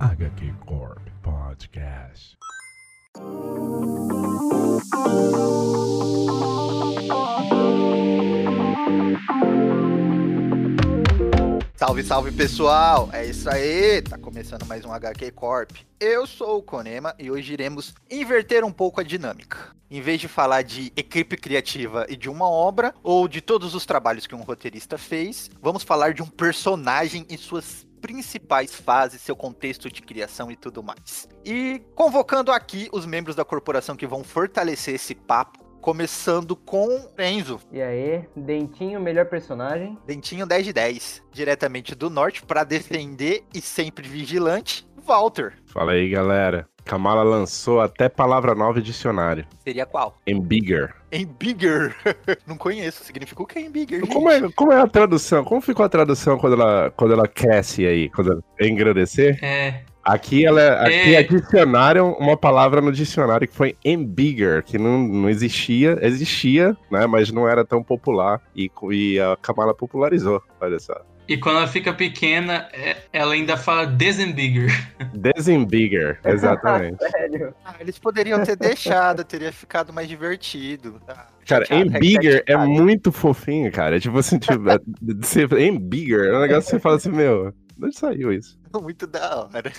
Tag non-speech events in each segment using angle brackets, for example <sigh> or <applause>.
HQ Corp Podcast. Salve, salve pessoal! É isso aí, tá começando mais um HQ Corp. Eu sou o Konema e hoje iremos inverter um pouco a dinâmica. Em vez de falar de equipe criativa e de uma obra, ou de todos os trabalhos que um roteirista fez, vamos falar de um personagem e suas principais fases, seu contexto de criação e tudo mais. E convocando aqui os membros da corporação que vão fortalecer esse papo, começando com Enzo. E aí, Dentinho, melhor personagem. Dentinho 10 de 10, diretamente do norte, para defender e sempre vigilante, Walter. Fala aí, galera. Kamala lançou até palavra nova em dicionário. Seria qual? Embigger. Embigger. <laughs> Não conheço. Significa o que é embigger? Como é, como é a tradução? Como ficou a tradução quando ela, quando ela cresce aí? Quando ela engrandecer? É. Aqui, ela, aqui É. adicionaram uma palavra no dicionário que foi embigger, que não, não existia, existia, né, mas não era tão popular e, e a Kamala popularizou, olha só. E quando ela fica pequena, é- ela ainda fala desembigger. Desembigger, <laughs> exatamente. Sério. Ah, eles poderiam ter deixado, teria ficado mais divertido. Ah, Cara, chateado, embigger é muito fofinho, cara. É tipo assim, tipo, é- você, embigger é um negócio que você fala assim, meu, de onde saiu isso? <laughs> Muito da hora.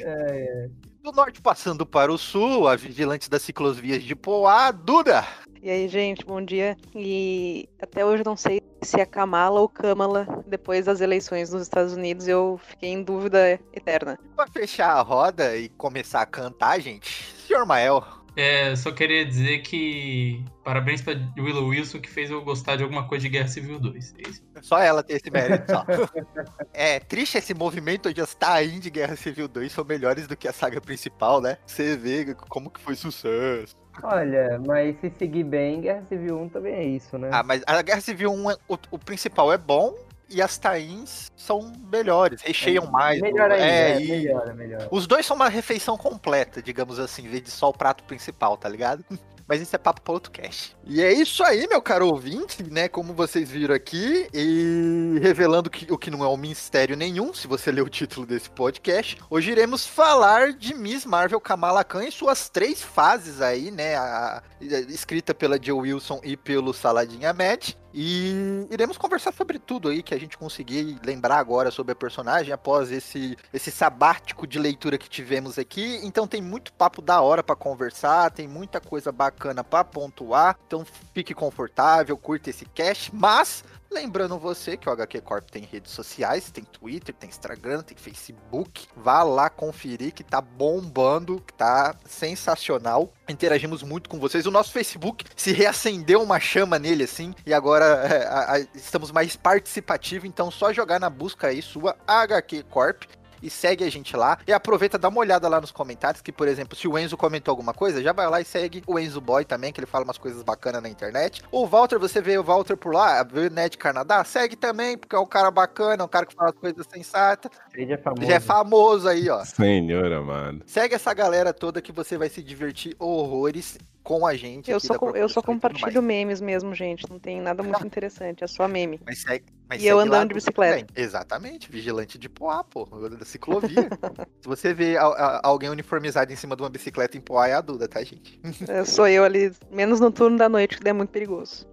É, Do norte passando para o sul, a vigilante das ciclovias de Poá, Duda. E aí, gente, bom dia. E até hoje não sei se é Kamala ou Kamala. Depois das eleições nos Estados Unidos, eu fiquei em dúvida eterna. Para fechar a roda e começar a cantar, gente, senhor Mael. É, só queria dizer que parabéns pra Willow Wilson que fez eu gostar de alguma coisa de Guerra Civil 2. É isso. Só ela tem esse mérito, só. <laughs> É triste esse movimento onde as tain de Guerra Civil 2 são melhores do que a saga principal, né? Você vê como que foi sucesso. Olha, mas se seguir bem, Guerra Civil 1 também é isso, né? Ah, mas a Guerra Civil 1, é- o, o principal é bom e as tains são melhores, recheiam mais. Melhor ainda, é, é, e melhor, é melhor. Os dois são uma refeição completa, digamos assim, em vez de só o prato principal, tá ligado? <laughs> Mas isso é papo para outro cast. E é isso aí, meu caro ouvinte, né? Como vocês viram aqui, e revelando que, o que não é um mistério nenhum, se você ler o título desse podcast, hoje iremos falar de Miss Marvel Kamala Khan e suas três fases aí, né? A- escrita pela Joe Wilson e pelo Saladin Ahmed. E iremos conversar sobre tudo aí que a gente conseguir lembrar agora sobre a personagem após esse, esse sabático de leitura que tivemos aqui. Então tem muito papo da hora pra conversar, tem muita coisa bacana pra pontuar. Então fique confortável, curta esse cast, mas Lembrando você que o HQ Corp tem redes sociais, tem Twitter, tem Instagram, tem Facebook. Vá lá conferir que tá bombando, que tá sensacional. Interagimos muito com vocês. O nosso Facebook se reacendeu uma chama nele assim, e agora é, a- a- estamos mais participativos. Então só jogar na busca aí sua HQ Corp e segue a gente lá. E aproveita, dá uma olhada lá nos comentários, que, por exemplo, se o Enzo comentou alguma coisa, já vai lá e segue o Enzo Boy também, que ele fala umas coisas bacanas na internet. O Walter, você vê o Walter por lá, vê o Ned Canadá, segue também, porque é um cara bacana, é um cara que fala coisas sensatas. Ele já é famoso. Já é famoso aí, ó. Senhora, mano. Segue essa galera toda que você vai se divertir horrores com a gente. Eu aqui só, da com- eu só compartilho memes mesmo, gente. Não tem nada muito interessante, é só meme. Mas segue, mas E eu andando de bicicleta. também. Exatamente, vigilante de Poá, pô, da ciclovia. <laughs> Se você vê a- a- alguém uniformizado em cima de uma bicicleta em Poá, é a Duda, tá, gente? É, sou eu ali, menos no turno da noite, que é muito perigoso.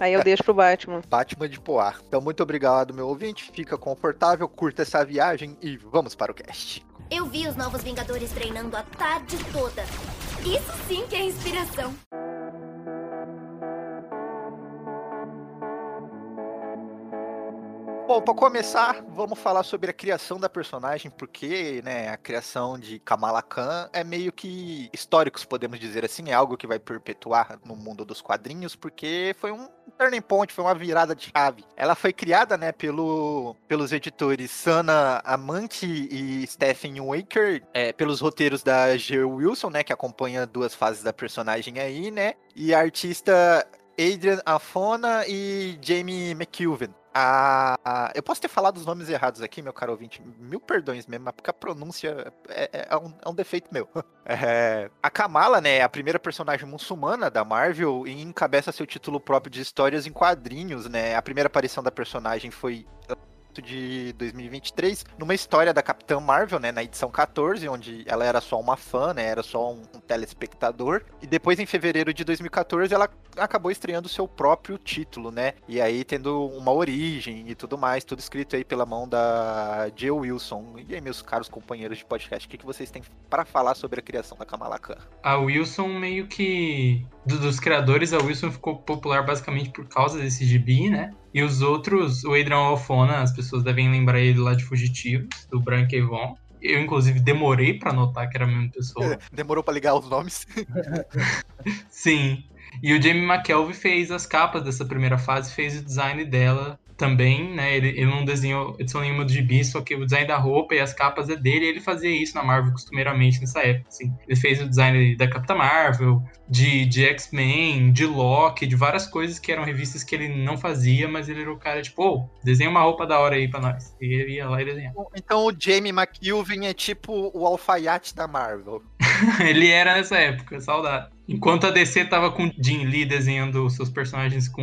Aí eu deixo pro Batman. <laughs> Batman de Poá. Então, muito obrigado, meu ouvinte. Fica confortável, curta essa viagem e vamos para o cast. Eu vi os novos Vingadores treinando a tarde toda. Isso sim que é inspiração. Bom, para começar, vamos falar sobre a criação da personagem, porque, né, a criação de Kamala Khan é meio que históricos, podemos dizer assim, é algo que vai perpetuar no mundo dos quadrinhos, porque foi um turning point, foi uma virada de chave. Ela foi criada, né, pelo, pelos editores Sana Amante e Stephen Waker, é, pelos roteiros da G. Wilson, né, que acompanha duas fases da personagem aí, né, e a artista Adrian Afona e Jamie McKelvin. A, a- eu posso ter falado os nomes errados aqui, meu caro ouvinte. Mil perdões mesmo, mas porque a pronúncia é, é- é um, é um defeito meu. <laughs> É, a Kamala, né, é a primeira personagem muçulmana da Marvel e encabeça seu título próprio de histórias em quadrinhos, né? A primeira aparição da personagem foi de 2023, numa história da Capitã Marvel, né, na edição 14, onde ela era só uma fã, né, era só um, um telespectador, e depois em fevereiro de 2014 ela acabou estreando seu próprio título, né, e aí tendo uma origem e tudo mais, tudo escrito aí pela mão da Jill Wilson. E aí, meus caros companheiros de podcast, o que, que vocês têm para falar sobre a criação da Kamala Khan? A Wilson meio que. Do- dos criadores, a Wilson ficou popular basicamente por causa desse gibi, né? E os outros, o Adrian Alfona, as pessoas devem lembrar ele lá de Fugitivos, do K. Vaughan. Eu, inclusive, demorei pra notar que era a mesma pessoa. <laughs> Demorou para ligar os nomes. <laughs> Sim. E o Jamie McKelvey fez as capas dessa primeira fase, fez o design dela também, né? Ele, ele não desenhou edição nenhuma do gibi, só que o design da roupa e as capas é dele, e ele fazia isso na Marvel costumeiramente nessa época, assim. Ele fez o design da Capitã Marvel, de, de X-Men, de Loki, de várias coisas que eram revistas que ele não fazia, mas ele era o cara, tipo, ô, desenha uma roupa da hora aí pra nós. E ele ia lá e desenhava. Então o Jamie McKilvin é tipo o alfaiate da Marvel. <laughs> ele era nessa época, saudade. Enquanto a DC tava com o Jim Lee desenhando seus personagens com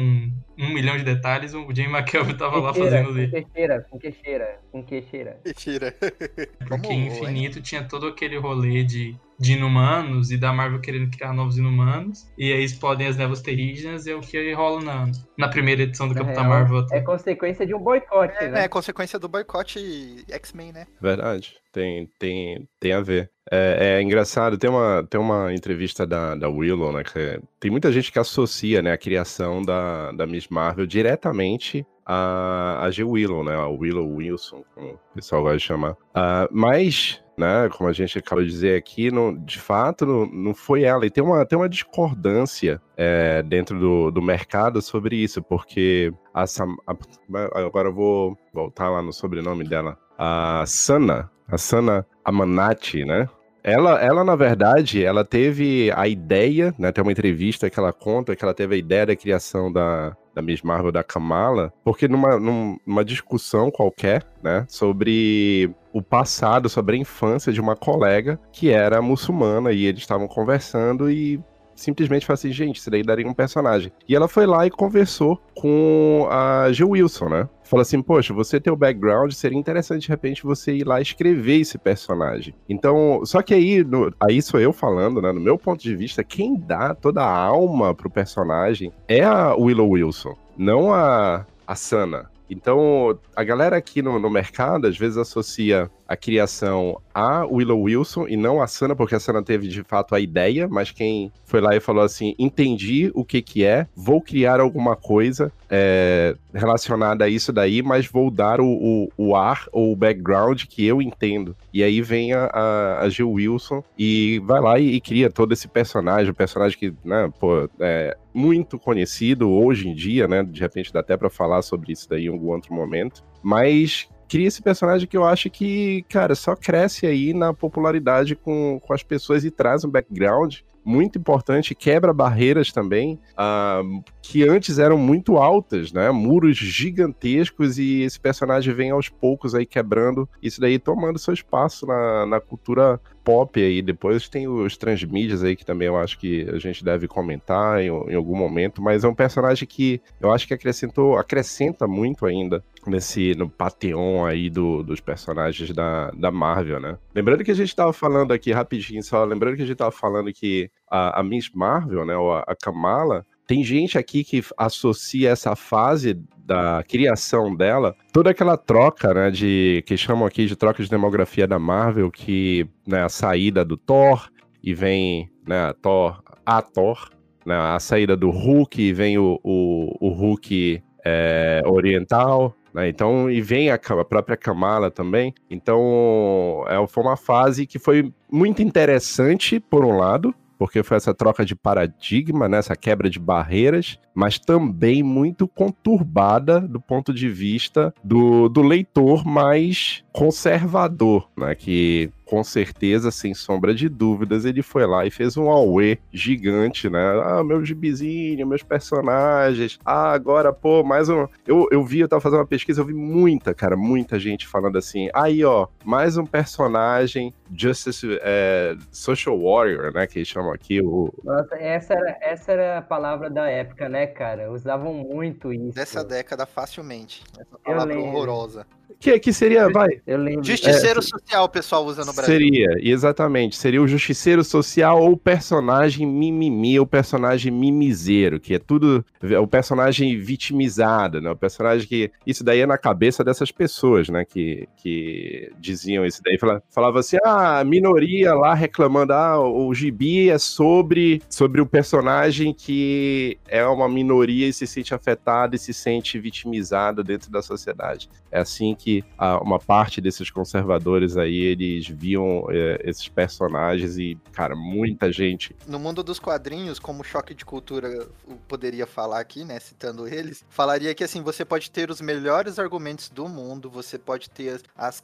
um milhão de detalhes, o Jamie McKelvey <laughs> tava lá Queixeira, fazendo com dele. queixeira, com queixeira, com queixeira. Mentira. <laughs> Porque Como, Infinito tinha todo aquele rolê de, de inumanos e da Marvel querendo criar novos inumanos. E aí explodem as névoas terrígenas, é o que rola na, na primeira edição do Na Capitão real, Marvel. É consequência de um boicote, É, né? é consequência do boicote X-Men, né? Verdade, tem, tem, tem a ver. É, é engraçado, tem uma, tem uma entrevista da, da Willow, né? Que tem muita gente que associa né, a criação da, da Miss Marvel diretamente a, a G. Willow, né? A Willow Wilson, como o pessoal gosta de chamar. Ah, mas, né, como a gente acaba de dizer aqui, de fato não, não foi ela. E tem uma, tem uma discordância é, dentro do, do mercado sobre isso, porque a, Sam- a- agora eu vou voltar lá no sobrenome dela. A Sana, a Sana Amanati, né? Ela, ela, na verdade, ela teve a ideia, né? Tem uma entrevista que ela conta que ela teve a ideia da criação da, da Miss Marvel da Kamala, porque numa, num- numa discussão qualquer, né? Sobre o passado, sobre a infância de uma colega que era muçulmana e eles estavam conversando e simplesmente falou assim, gente, isso daí daria um personagem. E ela foi lá e conversou com a Jill Wilson, né? Falou assim, poxa, você tem o background, seria interessante de repente você ir lá escrever esse personagem. Então, só que aí, no- aí sou eu falando, né? No meu ponto de vista, quem dá toda a alma pro personagem é a Willow Wilson, não a, a Sana. Então, a galera aqui no, no mercado às vezes associa a criação a Willow Wilson e não a Sana, porque a Sana teve de fato a ideia, mas quem foi lá e falou assim: entendi o que que é, vou criar alguma coisa é, relacionada a isso daí, mas vou dar o, o, o ar ou o background que eu entendo. E aí vem a, a, a Wilson e vai lá e, e cria todo esse personagem, um personagem que, né, pô, é muito conhecido hoje em dia, né? De repente dá até pra falar sobre isso daí em algum outro momento. Mas cria esse personagem que eu acho que, cara, só cresce aí na popularidade com, com as pessoas e traz um background muito importante, quebra barreiras também, ah, que antes eram muito altas, né? Muros gigantescos e esse personagem vem aos poucos aí quebrando isso daí, tomando seu espaço na, na cultura pop aí. Depois tem os transmídias aí que também eu acho que a gente deve comentar em, em algum momento, mas é um personagem que eu acho que acrescentou, acrescenta muito ainda nesse no panteão aí do, dos personagens da, da Marvel, né? Lembrando que a gente tava falando aqui rapidinho, só lembrando que a gente tava falando que a, a Miss Marvel, né, ou a, a Kamala, tem gente aqui que associa essa fase da criação dela, toda aquela troca, né, de que chamam aqui de troca de demografia da Marvel, que né, a saída do Thor e vem, né, Thor, a Thor, né, a saída do Hulk e vem o, o, o Hulk é, oriental, né, então e vem a, a própria Kamala também. Então é, foi uma fase que foi muito interessante por um lado, porque foi essa troca de paradigma, né, essa quebra de barreiras, mas também muito conturbada do ponto de vista do, do leitor mais conservador, né, que com certeza, sem sombra de dúvidas, ele foi lá e fez um auê gigante, né? Ah, meu gibizinho, meus personagens. Ah, agora, pô, mais um. Eu, eu vi, eu tava fazendo uma pesquisa, eu vi muita, cara, muita gente falando assim. Aí, ó, mais um personagem Justice é, Social Warrior, né? Que eles chamam aqui o. Nossa, essa era, essa era a palavra da época, né? Cara, usavam muito isso. Dessa década, facilmente. Essa palavra horrorosa. Que, que seria, vai, Eu lembro. Justiceiro social, o pessoal usa no Brasil. Seria, exatamente. Seria o justiceiro social ou o personagem mimimi, ou o personagem mimizeiro, que é tudo. É o personagem vitimizado, né? O personagem que. Isso daí é na cabeça dessas pessoas, né? Que, que diziam isso daí. Fala- Falava assim: ah, a minoria lá reclamando, ah, o gibi é sobre, sobre o personagem que é uma minoria e se sente afetado e se sente vitimizado dentro da sociedade. É assim que a- uma parte desses conservadores aí, eles viam é, esses personagens e, cara, muita gente. No mundo dos quadrinhos, como choque de cultura poderia falar aqui, né, citando eles, falaria que assim, você pode ter os melhores argumentos do mundo, você pode ter as-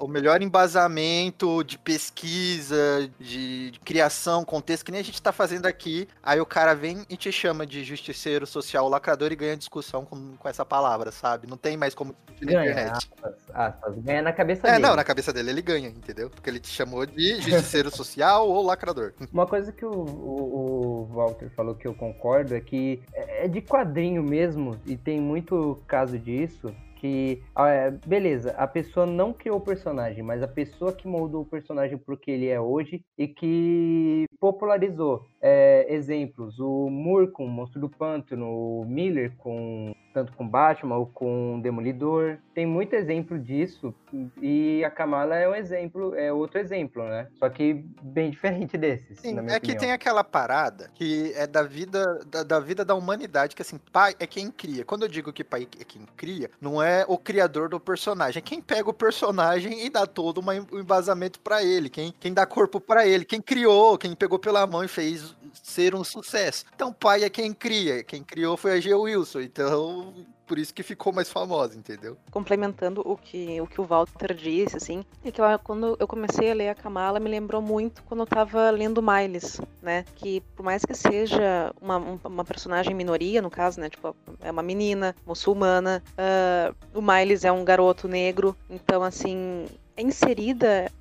o melhor embasamento de pesquisa, de, criação, contexto, que nem a gente tá fazendo aqui. Aí o cara vem e te chama de justiceiro social, lacrador e ganha discussão com, com essa palavra, sabe? Não tem mais como discutir na Ganha, internet. aspas, aspas, ganha na cabeça É, dele. não, na cabeça dele ele ganha, entendeu? Porque ele te chamou de justiceiro <laughs> social ou lacrador. Uma coisa que o, o- o Walter falou que eu concordo é que é é de quadrinho mesmo, e tem muito caso disso, que, ah, é, beleza, a pessoa não criou o personagem, mas a pessoa que moldou o personagem pro que ele é hoje e que popularizou. É, exemplos, o Moore com o Monstro do Pântano, o Miller com tanto com Batman ou com Demolidor. Tem muito exemplo disso e a Kamala é um exemplo, é outro exemplo, né? Só que bem <laughs> diferente desses, Sim, é minha que opinião. tem aquela parada que é da vida da, da vida da humanidade, que assim, pai é quem cria. Quando eu digo que pai é quem cria, não é o criador do personagem, é quem pega o personagem e dá todo uma, um embasamento pra ele, quem, quem dá corpo pra ele, quem criou, quem pegou pela mão e fez ser um sucesso. Então, pai é quem cria, quem criou foi a G. Wilson, então por isso que ficou mais famosa, entendeu? complementando o que, o que o Walter disse, assim, é que quando eu comecei a ler a Kamala, me lembrou muito quando eu tava lendo Miles, né? Que por mais que seja uma, um- uma personagem minoria, no caso, né? Tipo, é uma menina muçulmana, ah, o Miles é um garoto negro, então, assim, é inserida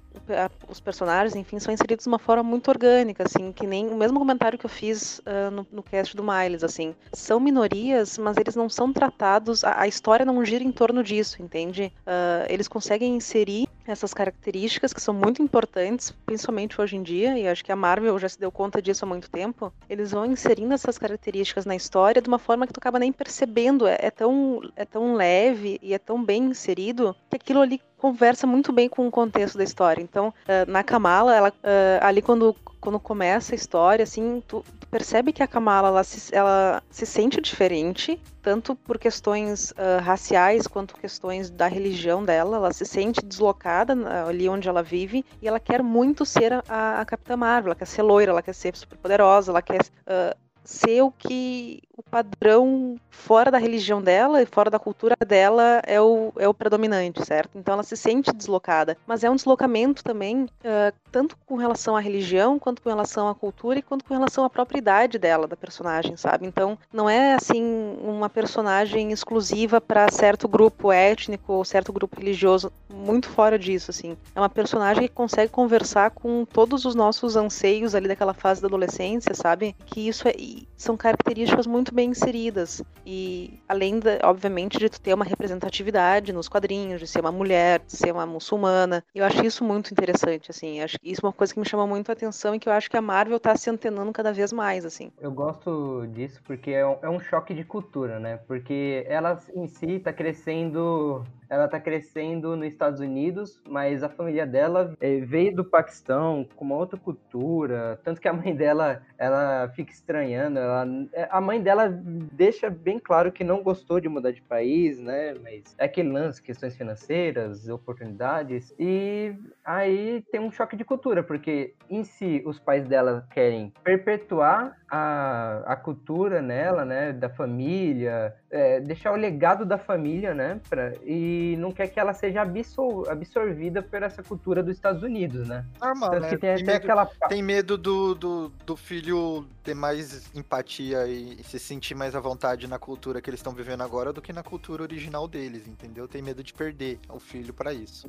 os personagens, enfim, são inseridos de uma forma muito orgânica, assim, que nem o mesmo comentário que eu fiz ah, no, no cast do Miles, assim, são minorias, mas eles não são tratados, a, a história não gira em torno disso, entende? Ah, eles conseguem inserir essas características que são muito importantes, principalmente hoje em dia, e acho que a Marvel já se deu conta disso há muito tempo. Eles vão inserindo essas características na história de uma forma que tu acaba nem percebendo. É, é tão, é tão leve e é tão bem inserido que aquilo ali conversa muito bem com o contexto da história. Então, ah, na Kamala, ela, ah, ali quando, quando começa a história, assim, tu, tu percebe que a Kamala ela se, ela se sente diferente, tanto por questões ah, raciais quanto questões da religião dela. Ela se sente deslocada na- ali onde ela vive e ela quer muito ser a, a, Capitã Marvel. Ela quer ser loira, ela quer ser super poderosa, ela quer ah, ser o que o padrão fora da religião dela e fora da cultura dela é o, é o predominante, certo? Então ela se sente deslocada, mas é um deslocamento também ah, tanto com relação à religião, quanto com relação à cultura e quanto com relação à própria idade dela, da personagem, sabe? Então não é assim uma personagem exclusiva para certo grupo étnico ou certo grupo religioso, muito fora disso, assim. É uma personagem que consegue conversar com todos os nossos anseios ali daquela fase da adolescência, sabe? Que isso é, são características muito bem inseridas. E além, da, obviamente, de tu ter uma representatividade nos quadrinhos, de ser uma mulher, de ser uma muçulmana. Eu acho isso muito interessante, assim. Acho que isso é uma coisa que me chama muito a atenção e que eu acho que a Marvel tá se antenando cada vez mais, assim. Eu gosto disso porque é um, é um choque de cultura, né? Porque ela em si tá crescendo. Ela tá crescendo nos Estados Unidos, mas a família dela eh, veio do Paquistão com uma outra cultura. Tanto que a mãe dela, ela fica estranhando. Ela, é, a mãe dela deixa bem claro que não gostou de mudar de país, né? Mas é aquele lance, questões financeiras, oportunidades. E aí tem um choque de cultura, porque em si os pais dela querem perpetuar a, a cultura nela, né, da família, é, deixar o legado da família, né? Pra, e não quer que ela seja absor absorvida por essa cultura dos Estados Unidos, né? Normal, Tanto né? que tem Tem medo- aquela. Tem medo do, do, do filho ter mais empatia e se sentir mais à vontade na cultura que eles estão vivendo agora do que na cultura original deles, entendeu? Tem medo de perder o filho pra isso.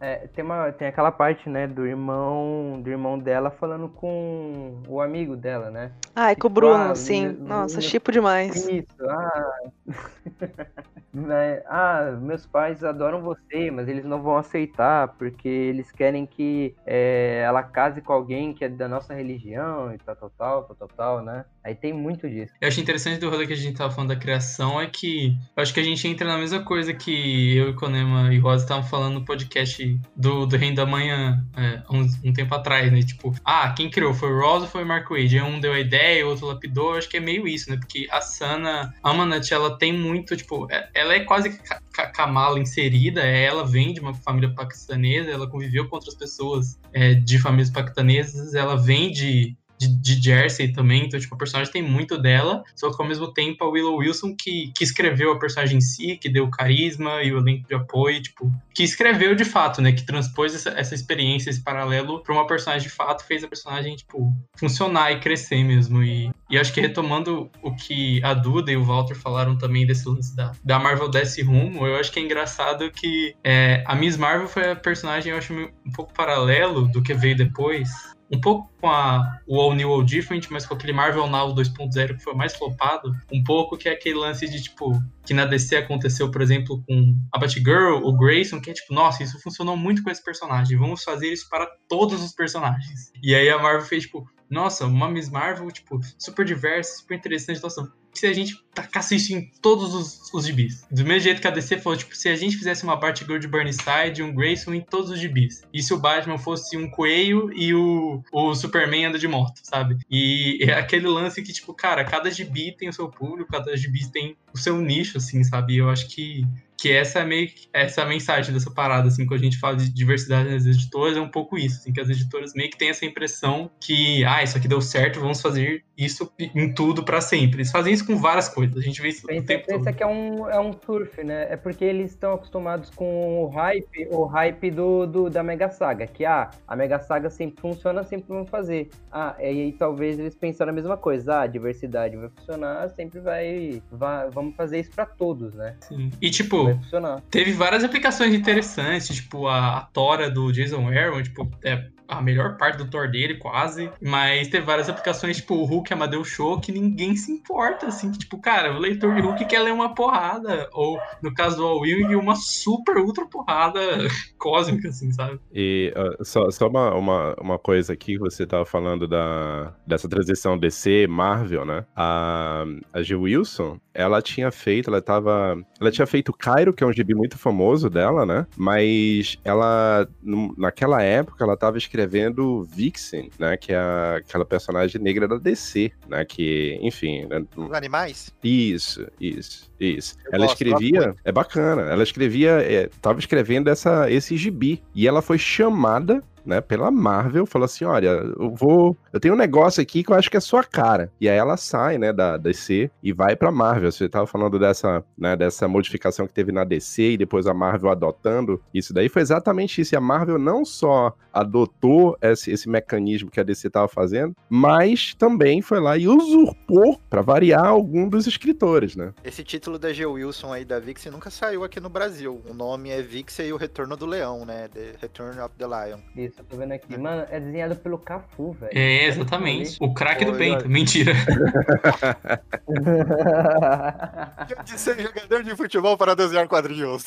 É, tem, uma, tem aquela parte, né, do irmão do irmão dela falando com o amigo dela, né? Ai, com o Tipo, Bruno, ah, sim. meu- Nossa, meu- chipo demais. Isso, ah. <laughs> Né, ah, meus pais adoram você, mas eles não vão aceitar porque eles querem que é, ela case com alguém que é da nossa religião e tal, tal, tal, tal, tal, tal, né? Aí tem muito disso. Eu acho interessante do rolê que a gente tava falando da criação é que eu acho que a gente entra na mesma coisa que eu e Konema e Rosa estavam falando no podcast do, do Reino da Manhã é, um, um tempo atrás, né? Tipo, ah, quem criou? Foi o Rosa ou foi o Mark Wade? Aí Um deu a ideia, o outro lapidou. Acho que é meio isso, né? Porque a Sana Amanat, ela tem muito, tipo, é- ela é quase Ka- Ka- Kamala inserida, é, ela vem de uma família paquistanesa, ela conviveu com outras pessoas é, de famílias paquistanesas, ela vem de, de, de Jersey também, então, tipo, a personagem tem muito dela, só que ao mesmo tempo a Willow Wilson que, que escreveu a personagem em si, que deu carisma e o elenco de apoio, tipo, que escreveu de fato, né, que transpôs essa, essa experiência, esse paralelo pra uma personagem de fato, fez a personagem, tipo, funcionar e crescer mesmo, e, e acho que retomando o que a Duda e o Walter falaram também desse lance da, da Marvel desse rumo, eu acho que é engraçado que é, a Miss Marvel foi a personagem, eu acho, um pouco paralelo do que veio depois, um pouco com a, o All New All Different, mas com aquele Marvel Now 2.0 que foi mais flopado, um pouco que é aquele lance de, tipo, que na DC aconteceu, por exemplo, com a Batgirl, o Grayson, que é tipo, nossa, isso funcionou muito com esse personagem, vamos fazer isso para todos os personagens. E aí a Marvel fez, tipo, nossa, uma Miss Marvel, tipo, super diversa, super interessante, nossa, se a gente tacasse isso em todos os, os gibis. Do mesmo jeito que a DC falou, tipo, se a gente fizesse uma Batgirl de Burnside, um Grayson em todos os gibis. E se o Batman fosse um coelho e o, o Superman anda de moto, sabe? E é aquele lance que, tipo, cara, cada gibi tem o seu público, cada gibi tem o seu nicho, assim, sabe? Eu acho que que essa é meio que- essa é a mensagem dessa parada, assim, quando a gente fala de diversidade nas editoras, é um pouco isso, assim, que as editoras meio que têm essa impressão que, ah, isso aqui deu certo, vamos fazer isso em tudo pra sempre. Eles fazem isso com várias coisas, a gente vê isso o Pensa, tempo todo. pensa que é um, é um surf, né? É porque eles estão acostumados com o hype, o hype do, do- da Mega Saga, que ah, a Mega Saga sempre funciona, sempre vão fazer. Ah, e aí talvez eles pensaram a mesma coisa. Ah, a diversidade vai funcionar, sempre vai, vai vamos fazer isso pra todos, né? Sim. E, tipo, Funcionar. teve várias aplicações interessantes, tipo a, a Tora do Jason Aaron, tipo, é a melhor parte do Thor dele, quase. Mas teve várias aplicações, tipo o Hulk Amadeus Show, que ninguém se importa, assim, que, tipo, cara, o leitor de Hulk quer ler uma porrada. Ou, no caso do All Wing, uma super ultra porrada <laughs> cósmica, assim, sabe? E ah, só, só uma, uma, uma coisa aqui, você tava falando da, dessa transição DC, Marvel, né? A, a Jill Wilson, ela tinha feito, ela tava. Ela tinha feito Cairo, que é um gibi muito famoso dela, né? Mas ela, naquela época, ela tava escrevendo Vixen, né? Que é a- aquela personagem negra da DC, né? Que, enfim, né? Os animais? Isso, isso, isso. Eu ela gosto, escrevia. É bacana. Ela escrevia. É, tava escrevendo essa, esse gibi. E ela foi chamada. Né, pela Marvel, falou assim: olha, eu vou. Eu tenho um negócio aqui que eu acho que é sua cara. E aí ela sai, né, da DC e vai pra Marvel. Você tava falando dessa, né, dessa modificação que teve na DC e depois a Marvel adotando. Isso daí foi exatamente isso. E a Marvel não só adotou esse, esse mecanismo que a DC tava fazendo, mas também foi lá e usurpou, pra variar, algum dos escritores, né? Esse título da G. Wilson aí da Vixen nunca saiu aqui no Brasil. O nome é Vixen e o Retorno do Leão, né? The Return of the Lion. Isso, eu tô vendo aqui. Mano, é desenhado pelo Cafu, velho. É, exatamente. O craque do olha. Mentira. <laughs> De ser jogador de futebol para desenhar quadrinhos.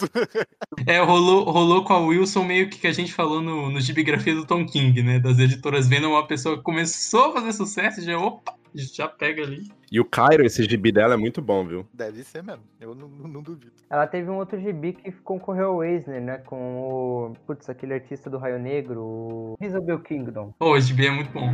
É, rolou, rolou com a Wilson meio que que a gente falou no, no Gibigrafia do Tom King, né? Das editoras vendo uma pessoa que começou a fazer sucesso e já, opa, já pega ali. E o Cairo, esse gibi dela é muito bom, viu? Deve ser mesmo. Eu não, não- não duvido. Ela teve um outro gibi que concorreu ao Eisner, né? Com o. Putz, aquele artista do Raio Negro, o Isabel Kingdom. Pô, esse gibi é muito bom.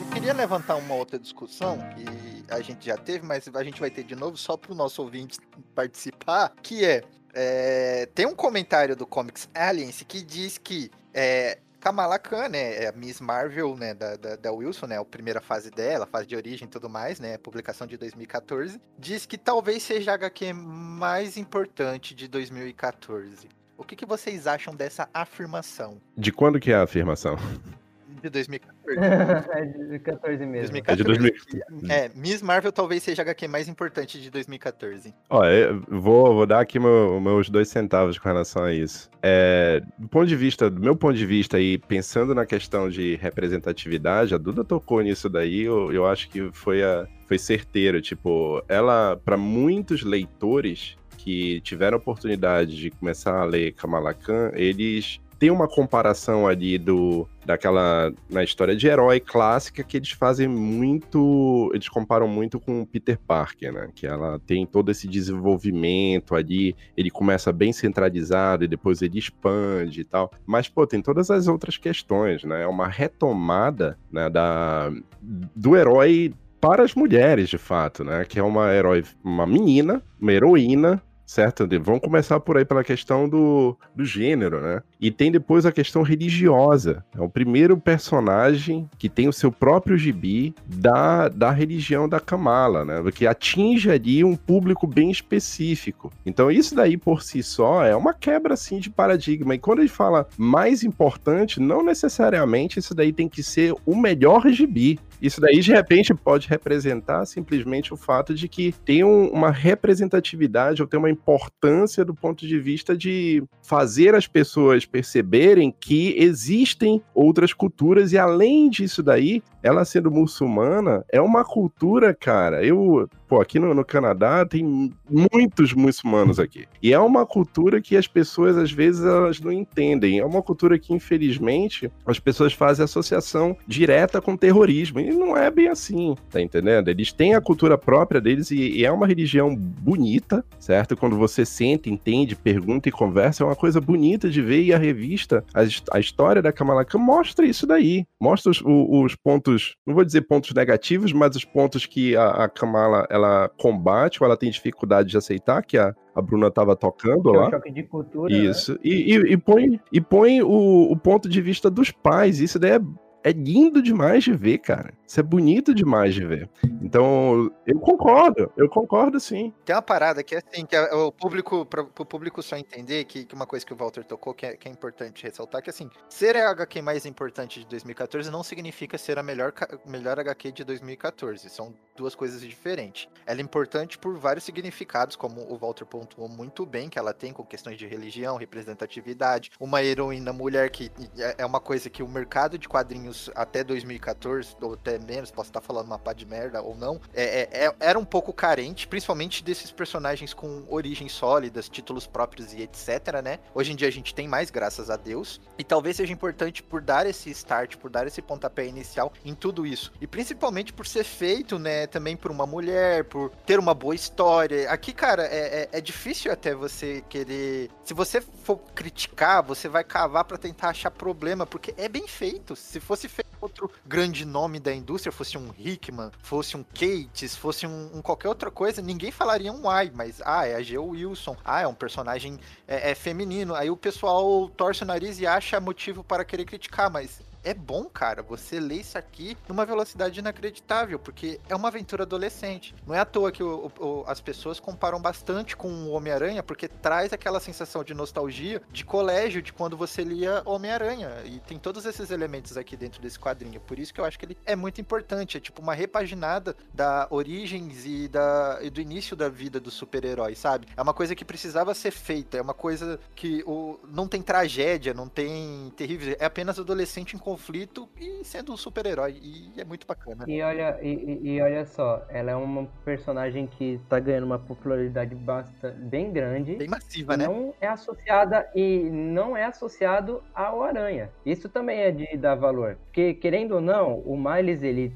Eu queria levantar uma outra discussão que a gente já teve, mas a gente vai ter de novo só para o nosso ouvinte participar, que é, é, tem um comentário do Comics Aliens que diz que é, Kamala Khan, né? É a Miss Marvel, né? Da, da, da Wilson, né? A primeira fase dela, fase de origem e tudo mais, né? Publicação de 2014. Diz que talvez seja a HQ mais importante de 2014. O que, que vocês acham dessa afirmação? De quando que é a afirmação? <laughs> De 2014. <laughs> é de 14 mesmo. 2014. É de 2000. É, Miss Marvel talvez seja a HQ mais importante de 2014. Ó, eu vou, vou dar aqui meu- meus dois centavos com relação a isso. É, do ponto de vista, do meu ponto de vista aí, pensando na questão de representatividade, a Duda tocou nisso daí, eu, eu acho que foi, a, foi certeiro. Tipo, ela, para muitos leitores que tiveram a oportunidade de começar a ler Kamala Khan, eles têm uma comparação ali do daquela na história de herói clássica que eles fazem muito, eles comparam muito com Peter Parker, né? Que ela tem todo esse desenvolvimento ali, ele começa bem centralizado e depois ele expande e tal. Mas pô, tem todas as outras questões, né? É uma retomada, né, da do herói para as mulheres, de fato, né? Que é uma herói, uma menina, uma heroína, certo? De- Vamos começar por aí pela questão do, do gênero, né? E tem depois a questão religiosa. É o primeiro personagem que tem o seu próprio gibi da, da religião da Kamala, né? Que atinge ali um público bem específico. Então isso daí por si só é uma quebra assim de paradigma. E quando ele fala mais importante, não necessariamente isso daí tem que ser o melhor gibi. Isso daí, de repente, pode representar simplesmente o fato de que tem um- uma representatividade ou tem uma importância do ponto de vista de fazer as pessoas perceberem que existem outras culturas e, além disso daí, ela sendo muçulmana, é uma cultura, cara. Eu, pô, aqui no, no Canadá tem muitos muçulmanos aqui. E é uma cultura que as pessoas, às vezes, elas não entendem. É uma cultura que, infelizmente, as pessoas fazem associação direta com terrorismo. E não é bem assim, tá entendendo? Eles têm a cultura própria deles e, e é uma religião bonita, certo? Quando você sente, entende, pergunta e conversa, é uma coisa bonita de ver. E a revista, a, a história da Kamala Khan mostra isso daí. Mostra os, o- os pontos, não vou dizer pontos negativos, mas os pontos que a, a Kamala ela combate ou ela tem dificuldade de aceitar, que a, a Bruna tava tocando Que é lá. o choque de cultura. né? Isso. E, e- e põe, e põe o, o ponto de vista dos pais. Isso daí é, é lindo demais de ver, cara. Isso é bonito demais de ver. Então, eu concordo. Eu concordo sim. Tem uma parada que é assim, que é o público, para o público só entender que, que uma coisa que o Walter tocou, que é, que é importante ressaltar, que assim, ser a HQ mais importante de 2014 não significa ser a melhor, melhor HQ de 2014. São duas coisas diferentes. Ela é importante por vários significados, como o Walter pontuou muito bem, que ela tem com questões de religião, representatividade, uma heroína mulher que é- é uma coisa que o mercado de quadrinhos até 2014, ou até menos, posso estar falando uma pá de merda ou não, é- é- é- era um pouco carente, principalmente desses personagens com origens sólidas, títulos próprios e etc, né? Hoje em dia a gente tem mais, graças a Deus. E talvez seja importante por dar esse start, por dar esse pontapé inicial em tudo isso. E principalmente por ser feito, né, também por uma mulher, por ter uma boa história. Aqui, cara, é, é- é difícil até você querer. Se você for criticar, você vai cavar pra tentar achar problema, porque é bem feito. Se fosse feito outro grande nome da indústria, fosse um Hickman, fosse um Cates, fosse um, um qualquer outra coisa, ninguém falaria um ai, mas ah, é a Geo Wilson, ah, é um personagem é, é feminino. Aí o pessoal torce o nariz e acha motivo para querer criticar, mas é bom, cara, você lê isso aqui numa velocidade inacreditável, porque é uma aventura adolescente. Não é à toa que o- o- as pessoas comparam bastante com o Homem-Aranha, porque traz aquela sensação de nostalgia de colégio, de quando você lia Homem-Aranha. E tem todos esses elementos aqui dentro desse quadrinho. Por isso que eu acho que ele é muito importante. É tipo uma repaginada da origens e, da, e do início da vida do super-herói, sabe? É uma coisa que precisava ser feita. É uma coisa que o, não tem tragédia, não tem terrível. É apenas adolescente em conflito e sendo um super-herói. E é muito bacana. E olha, e, e- olha só, ela é uma personagem que tá ganhando uma popularidade bastante, bem grande. Bem massiva, né? Não é associada e não é associado ao Aranha. Isso também é de dar valor. Porque, querendo ou não, o Miles, ele,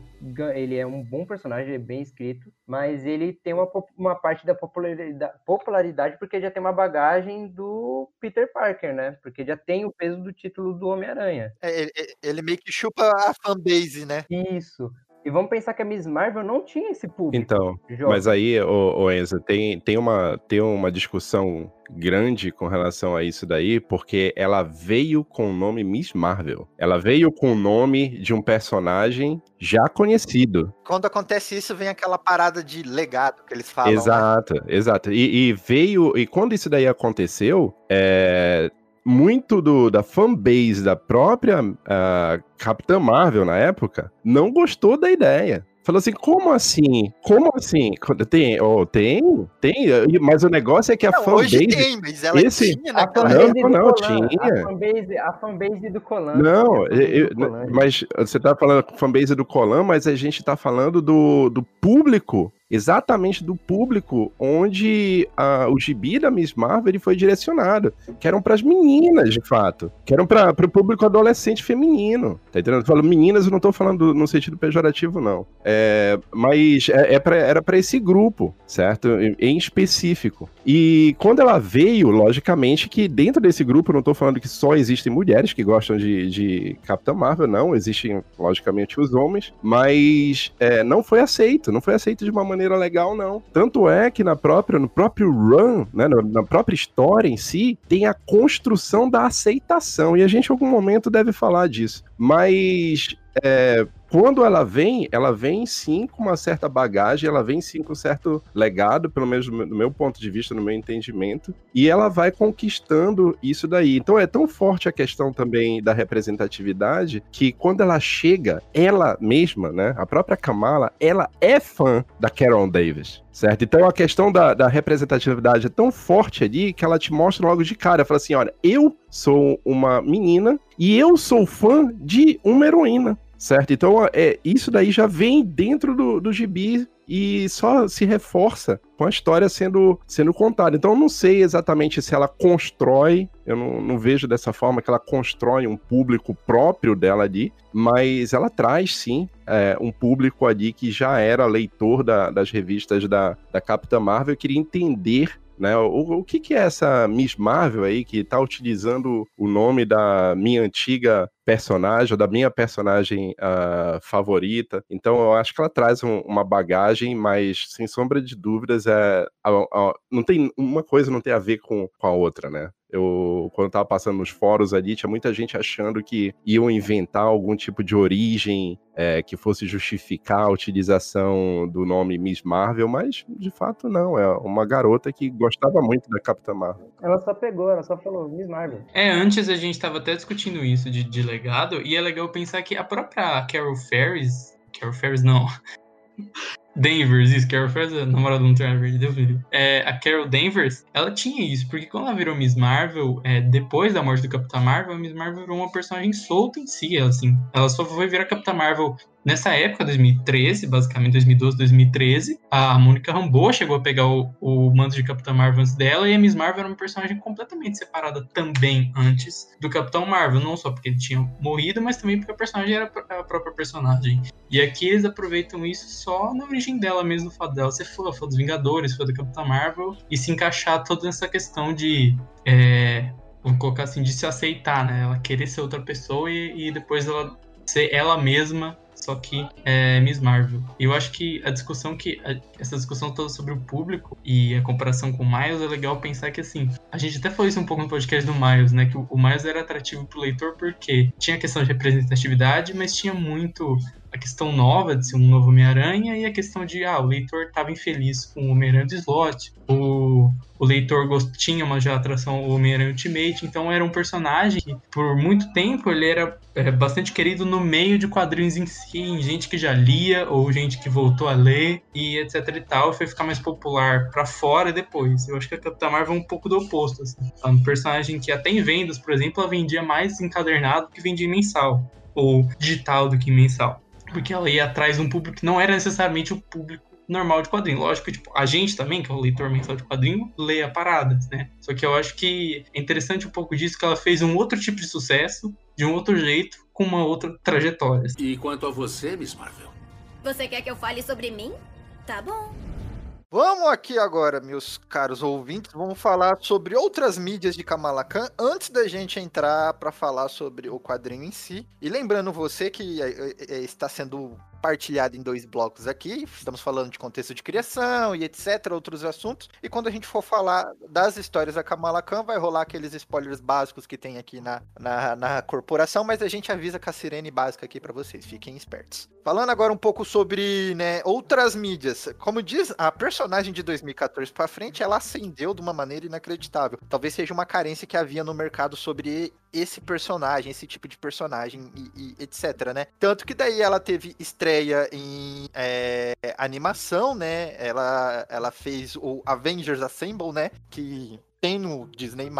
ele é um bom personagem, ele é bem escrito, mas ele tem uma, uma parte da popularidade, popularidade porque já tem uma bagagem do Peter Parker, né? Porque já tem o peso do título do Homem-Aranha. É, ele, ele meio que chupa a fanbase, né? Isso. E vamos pensar que a Miss Marvel não tinha esse público. Então, jovem. mas aí, ô, ô Enzo, tem, tem, uma, tem uma discussão grande com relação a isso daí, porque ela veio com o nome Miss Marvel. Ela veio com o nome de um personagem já conhecido. Quando acontece isso, vem aquela parada de legado que eles falam. né? Exato, exato. E, e veio. E quando isso daí aconteceu, é, muito do, da fanbase da própria ah, Capitã Marvel na época não gostou da ideia. Falou assim, como assim? Como assim? Tem, oh, tem, tem, mas o negócio é que a Não, hoje fanbase. tem, mas ela esse- tinha A naquela fanbase Não, do não, Colan, tinha. A fanbase, a fanbase do Colan. Não, eu- do Colan, mas você tá falando fanbase do Colan, mas a gente tá falando do, do público, exatamente do público onde a- o gibi da Miss Marvel ele foi direcionado, que eram pras meninas, de fato, que eram para o público adolescente feminino, tá entendendo? Eu falo meninas, eu não tô falando no sentido pejorativo, não. É, mas é, é pra- era para esse grupo, certo? Em, específico. E quando ela veio, logicamente que dentro desse grupo, eu não tô falando que só existem mulheres que gostam de, de Capitã Marvel, não. Existem, logicamente, os homens, mas é, não foi aceito, não foi aceito de uma maneira legal, não. Tanto é que na própria, no próprio run, né, na própria história em si, tem a construção da aceitação. E a gente, em algum momento, deve falar disso. Mas é, quando ela vem, ela vem sim com uma certa bagagem, ela vem sim com um certo legado, pelo menos do meu- do meu ponto de vista, no meu entendimento, e ela vai conquistando isso daí. Então é tão forte a questão também da representatividade que quando ela chega, ela mesma, né, a própria Kamala, ela é fã da Carol Davis. Certo? Então a questão da, da representatividade é tão forte ali que ela te mostra logo de cara. Fala assim: olha, eu sou uma menina e eu sou fã de uma heroína. Certo? Então, é, isso daí já vem dentro do, do gibi e só se reforça com a história sendo, sendo contada. Então, eu não sei exatamente se ela constrói, eu não, não vejo dessa forma que ela constrói um público próprio dela ali, mas ela traz sim é, um público ali que já era leitor da- das revistas da, da Capitã Marvel e queria entender né? O, o que, que é essa Miss Marvel aí que tá utilizando o nome da minha antiga personagem, ou da minha personagem ah, favorita? Então eu acho que ela traz um- uma bagagem, mas sem sombra de dúvidas é a- a- não tem uma coisa não tem a ver com, com a outra, né? Eu, quando eu tava passando nos fóruns ali, tinha muita gente achando que iam inventar algum tipo de origem é, que fosse justificar a utilização do nome Miss Marvel, mas de fato não. É uma garota que gostava muito da Capitã Marvel. Ela só pegou, ela só falou Miss Marvel. É, antes a gente tava até discutindo isso de, de legado, e é legal pensar que a própria Carol Ferris. Carol Ferris não. Danvers, isso, Carol a namorada do Trevor, Deus me livre. É, a Carol Danvers, ela tinha isso, porque quando ela virou Miss Marvel, é, depois da morte do Capitão Marvel, a Miss Marvel virou uma personagem solta em si, ela, assim. Ela só foi virar Capitã Marvel nessa época, 2013, basicamente 2012, 2013. A Mônica Rambeau chegou a pegar o, o manto de Capitã Marvel antes dela, e a Miss Marvel era uma personagem completamente separada também antes do Capitão Marvel, não só porque ele tinha morrido, mas também porque a personagem era a própria personagem. E aqui eles aproveitam isso só na origem dela mesmo, o fato dela ser fã, fã dos Vingadores, fã da Capitã Marvel, e se encaixar toda essa questão de. É, vamos colocar assim, de se aceitar, né? Ela querer ser outra pessoa e, e depois ela ser ela mesma, só que é Miss Marvel. E eu acho que a discussão que. a- essa discussão toda sobre o público e a comparação com o Miles é legal pensar que assim. A gente até falou isso um pouco no podcast do Miles, né? Que o, o Miles era atrativo pro leitor porque tinha a questão de representatividade, mas tinha muito a questão nova de ser um novo Homem-Aranha e a questão de, ah, o leitor estava infeliz com o Homem-Aranha do slot, o, o leitor gost- tinha uma já atração ao Homem-Aranha Ultimate, então era um personagem que, por muito tempo, ele era é, bastante querido no meio de quadrinhos em si, em gente que já lia ou gente que voltou a ler e etc e tal, foi ficar mais popular pra fora depois. Eu acho que a Capitã Marvel é um pouco do oposto, assim. É um personagem que até em vendas, por exemplo, ela vendia mais encadernado que vendia mensal, ou digital do que mensal porque ela ia atrás de um público que não era necessariamente o público normal de quadrinho. Lógico que tipo, a gente também, que é o leitor mensal de quadrinho, lê a parada, né? Só que eu acho que é interessante um pouco disso que ela fez um outro tipo de sucesso, de um outro jeito, com uma outra trajetória. E quanto a você, Miss Marvel? Você quer que eu fale sobre mim? Tá bom. Vamos aqui agora, meus caros ouvintes, vamos falar sobre outras mídias de Kamala Khan antes da gente entrar para falar sobre o quadrinho em si. E lembrando você que é, é, está sendo partilhado em dois blocos aqui. Estamos falando de contexto de criação e etc, outros assuntos. E quando a gente for falar das histórias da Kamala Khan, vai rolar aqueles spoilers básicos que tem aqui na, na, na corporação, mas a gente avisa com a sirene básica aqui para vocês, fiquem espertos. Falando agora um pouco sobre né, outras mídias. Como diz, a personagem de 2014 para frente, ela ascendeu de uma maneira inacreditável. Talvez seja uma carência que havia no mercado sobre esse personagem, esse tipo de personagem e, e etc, né? Tanto que daí ela teve estreia em é, animação, né? Ela, ela fez o Avengers Assemble, né? Que tem no Disney+,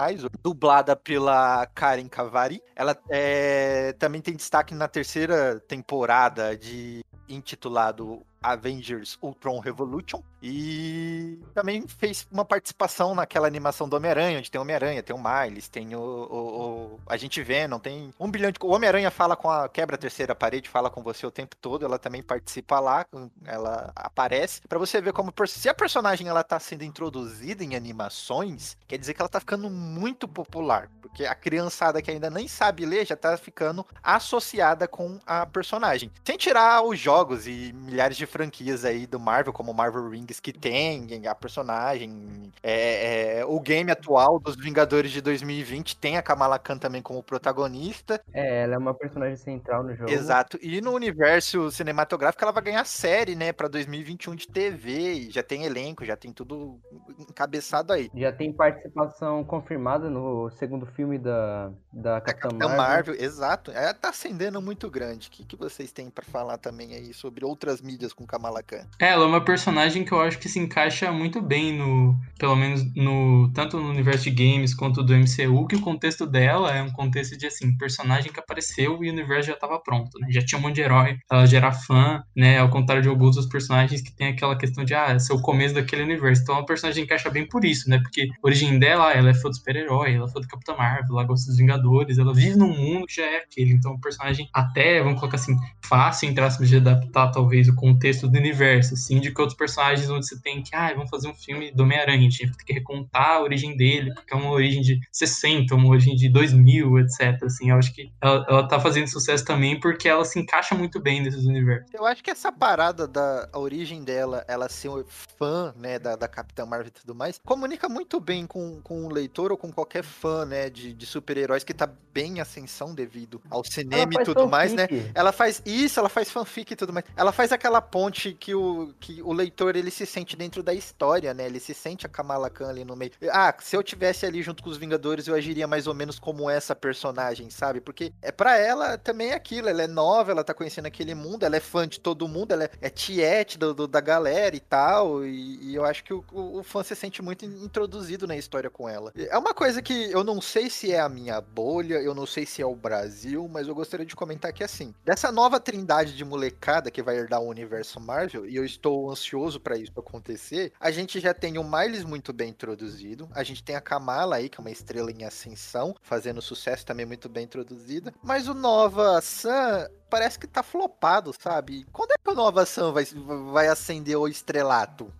dublada pela Karen Cavari. Ela é, também tem destaque na terceira temporada de intitulado Avengers Ultron Revolution. E também fez uma participação naquela animação do Homem-Aranha, onde tem Homem-Aranha, tem o Miles, tem o, o, o, A gente vê, não tem um bilhão de. O Homem-Aranha fala com a. quebra a terceira parede, fala com você o tempo todo, ela também participa lá, ela aparece. para você ver como. Se a personagem ela tá sendo introduzida em animações, quer dizer que ela tá ficando muito popular. Porque a criançada que ainda nem sabe ler já tá ficando associada com a personagem. Sem tirar os jogos e milhares de franquias aí do Marvel, como Marvel Rings, que tem a personagem. É, é, o game atual dos Vingadores de 2020 tem a Kamala Khan também como protagonista. É, ela é uma personagem central no jogo. Exato. E no universo cinematográfico ela vai ganhar série, né, pra 2021 de TV. E já tem elenco, já tem tudo encabeçado aí. Já tem participação confirmada no segundo filme da, da Capitã, Capitã Marvel. Marvel. Exato. Ela tá acendendo muito grande. O que, que vocês têm para falar também aí sobre outras mídias com Kamala Khan. É, ela é uma personagem que eu acho que se encaixa muito bem no, pelo menos no tanto no universo de games quanto do MCU, que o contexto dela é um contexto de assim, personagem que apareceu e o universo já estava pronto, né? Já tinha um monte de herói, ela já era fã, né? Ao contrário de alguns dos personagens que tem aquela questão de ah, ser o começo daquele universo. Então a personagem encaixa bem por isso, né? Porque a origem dela, ela é fã do super-herói, ela é fã do Capitão Marvel, ela gosta dos Vingadores, ela vive num mundo que já é aquele. Então o personagem até, vamos colocar assim, fácil em traços de adaptar talvez o contexto contexto do universo, assim, de que outros personagens onde você tem que, ah, vamos fazer um filme do Homem-Aranha, a gente tem que recontar a origem dele, porque é uma origem de 60, uma origem de 2000, etc, assim, eu acho que ela, ela tá fazendo sucesso também porque ela se encaixa muito bem nesses universos. Eu acho que essa parada da origem dela, ela ser fã, né, da, da Capitã Marvel e tudo mais, comunica muito bem com, com o leitor ou com qualquer fã, né, de, de super-heróis que tá bem em ascensão devido ao cinema e tudo mais, né? Ela faz isso, ela faz fanfic e tudo mais. Ela faz aquela ponte que o, que o leitor ele se sente dentro da história, né? Ele se sente a Kamala Khan ali no meio. Ah, se eu tivesse ali junto com os Vingadores, eu agiria mais ou menos como essa personagem, sabe? Porque é para ela também é aquilo, ela é nova, ela tá conhecendo aquele mundo, ela é fã de todo mundo, ela é, é tiete do, do, da galera e tal, e, e eu acho que o, o, o, fã se sente muito introduzido na história com ela. É uma coisa que eu não sei se é a minha bolha, eu não sei se é o Brasil, mas eu gostaria de comentar que assim, dessa nova trindade de molecada que vai herdar o universo Marvel, Marvel, e eu estou ansioso para isso acontecer, a gente já tem o Miles muito bem introduzido, a gente tem a Kamala aí, que é uma estrela em ascensão, fazendo sucesso também muito bem introduzida, mas o Nova Sam parece que tá flopado, sabe? Quando é que o Nova Sam vai, vai acender o estrelato?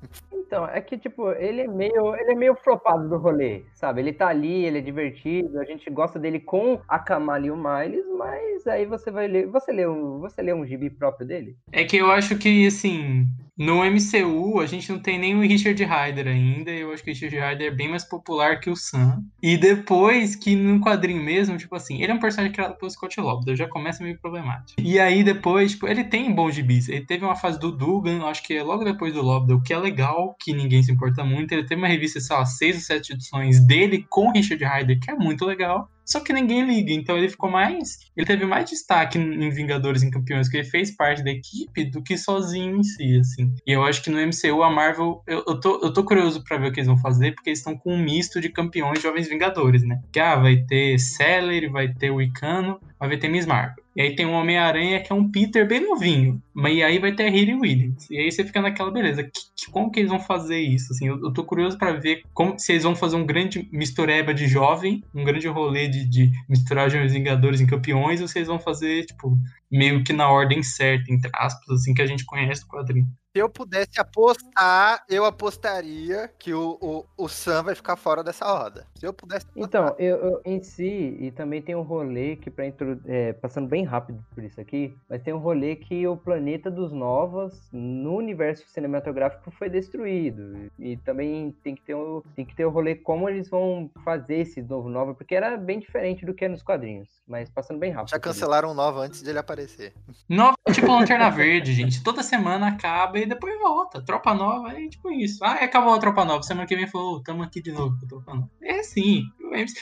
Então, é que, tipo, ele é meio, ele é meio flopado do rolê, sabe? Ele tá ali, ele é divertido, a gente gosta dele com a Kamala e o Miles, mas aí você vai ler, você lê um, você lê um gibi próprio dele? É que eu acho que, assim, no MCU, a gente não tem nem o Richard Ryder ainda. Eu acho que o Richard Ryder é bem mais popular que o Sam. E depois que no quadrinho mesmo, tipo assim, ele é um personagem criado pelo Scott Lobdell, já começa meio problemático. E aí depois, tipo, ele tem bons gibis. Ele teve uma fase do Dugan, acho que é logo depois do Lobdell, que é legal, que ninguém se importa muito. Ele teve uma revista, sei lá, seis ou sete edições dele com Richard Ryder, que é muito legal só que ninguém liga. Então ele ficou mais. Ele teve mais destaque em Vingadores em Campeões, que ele fez parte da equipe, do que sozinho em si, assim. E eu acho que no MCU a Marvel. Eu, eu, tô, eu tô curioso para ver o que eles vão fazer, porque eles estão com um misto de campeões jovens Vingadores, né? Que ah, vai ter Celery, vai ter o Icano, vai ter Miss Marvel. E aí tem um Homem-Aranha que é um Peter bem novinho. Mas aí vai ter a Hayley Williams. E aí você fica naquela beleza. Que, que, como que eles vão fazer isso? Assim, eu, eu tô curioso para ver como se eles vão fazer um grande mistureba de jovem, um grande rolê de, de misturar os Vingadores em campeões, ou se eles vão fazer, tipo, meio que na ordem certa, entre aspas, assim, que a gente conhece do quadrinho. Se eu pudesse apostar, eu apostaria que o, o, o Sam vai ficar fora dessa roda. Se eu pudesse apostar. Então, eu, eu- em si, e também tem um rolê que, pra intro, é, passando bem rápido por isso aqui, mas tem um rolê que o planeta dos Novos, no universo cinematográfico, foi destruído. E também tem que ter o, tem que ter o rolê como eles vão fazer esse novo Nova, porque era bem diferente do que é nos quadrinhos. Mas passando bem rápido. Já cancelaram o Nova antes de ele aparecer. Nova, tipo Lanterna Verde, gente. Toda semana acaba e depois volta. Tropa nova é tipo isso. Ah, acabou a tropa nova. Semana que vem falou, tamo aqui de novo com a tropa nova. É assim.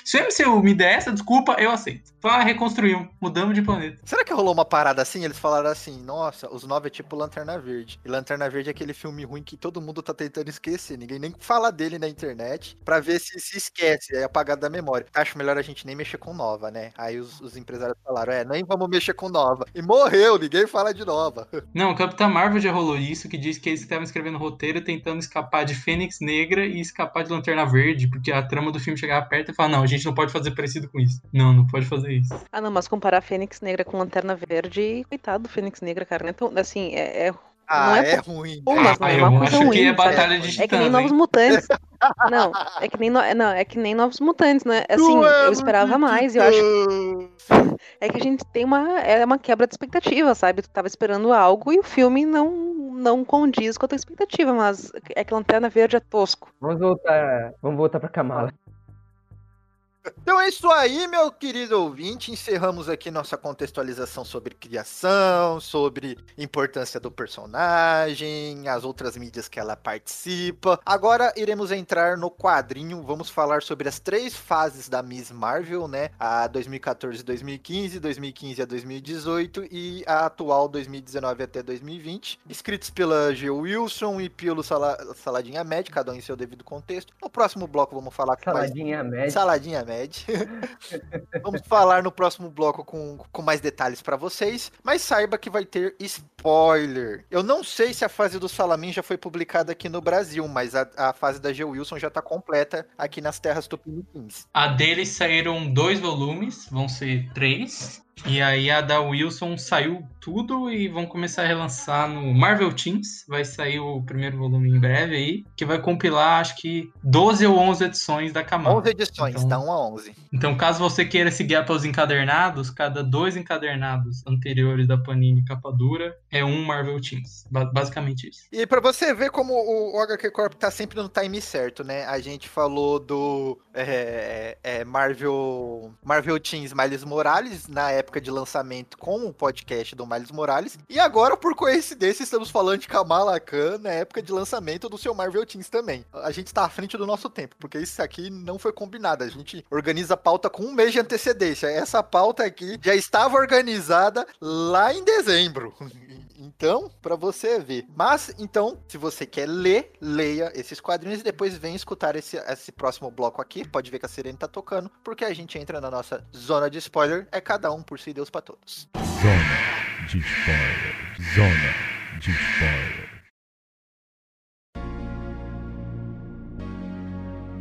Se o MCU me der essa desculpa, eu aceito. Ah, reconstruímos, mudamos de planeta. Será que rolou uma parada assim? Eles falaram assim, nossa, os nove é tipo Lanterna Verde. E Lanterna Verde é aquele filme ruim que todo mundo tá tentando esquecer. Ninguém nem fala dele na internet pra ver se se esquece, é apagado da memória. Acho melhor a gente nem mexer com nova, né? Aí os, os empresários falaram, é, nem vamos mexer com nova. E morreu, ninguém fala de nova. <laughs> Não, o Capitão Marvel já rolou isso, que diz que eles estavam escrevendo roteiro tentando escapar de Fênix Negra e escapar de Lanterna Verde, porque a trama do filme chegava perto falava, não, a gente não pode fazer parecido com isso. Não, não pode fazer isso. Ah, não, mas comparar Fênix Negra com Lanterna Verde, coitado do Fênix Negra, cara. Não é tão, assim, é, é Ah, Não é, é ruim. mas não Ah, é eu uma coisa acho ruim, que é sabe? batalha de É que nem titãs, Novos? Mutantes. Não, é que nem, no- não, é que nem Novos Mutantes, né? Assim, eu esperava mais e eu acho é que a gente tem uma é uma quebra de expectativa, sabe? Tu tava esperando algo e o filme não não condiz com a tua expectativa, mas é que Lanterna Verde é tosco. Vamos voltar, vamos voltar pra Kamala. Então é isso aí, meu querido ouvinte. Encerramos aqui nossa contextualização sobre criação, sobre importância do personagem, as outras mídias que ela participa. Agora iremos entrar no quadrinho. Vamos falar sobre as três fases da Miss Marvel, né? A 2014 2015, 2015 a 2018 e a atual 2019 até 2020. Escritos pela G. Wilson e pelo Sala- Saladinha Med, cada um em seu devido contexto. No próximo bloco vamos falar com mais Saladinha média. <laughs> Vamos falar no próximo bloco com, com mais detalhes pra vocês, mas saiba que vai ter spoiler. Eu não sei se a fase do Salamin já foi publicada aqui no Brasil, mas a, a fase da G. Wilson já tá completa aqui nas terras tupiniquins. A deles saíram dois volumes, vão ser três. E aí a da Wilson saiu tudo e vão começar a relançar no Marvel Teams. Vai sair o primeiro volume em breve aí, que vai compilar acho que 12 ou 11 edições da Kamala. 11 edições, Então- dá 1 a 11. Então, caso você queira seguir pelos encadernados, cada dois encadernados anteriores da Panini capa dura é um Marvel Teams. Ba- basicamente isso. E pra você ver como o, HQ Corp tá sempre no time certo, né? A gente falou do é, é, Marvel Marvel Teams Miles Morales na época de lançamento com o podcast do Miles Morales. E agora, por coincidência, estamos falando de Kamala Khan na época de lançamento do seu Marvel Teams também. A gente tá à frente do nosso tempo, porque isso aqui não foi combinado. A gente organiza a pauta com um mês de antecedência. Essa pauta aqui já estava organizada lá em dezembro. <laughs> Então, pra você ver. Mas, então, se você quer ler, leia esses quadrinhos e depois vem escutar esse, esse próximo bloco aqui. Pode ver que a sirene tá tocando, porque a gente entra na nossa zona de spoiler. É cada um por si, Deus pra todos. Zona de spoiler. Zona de spoiler.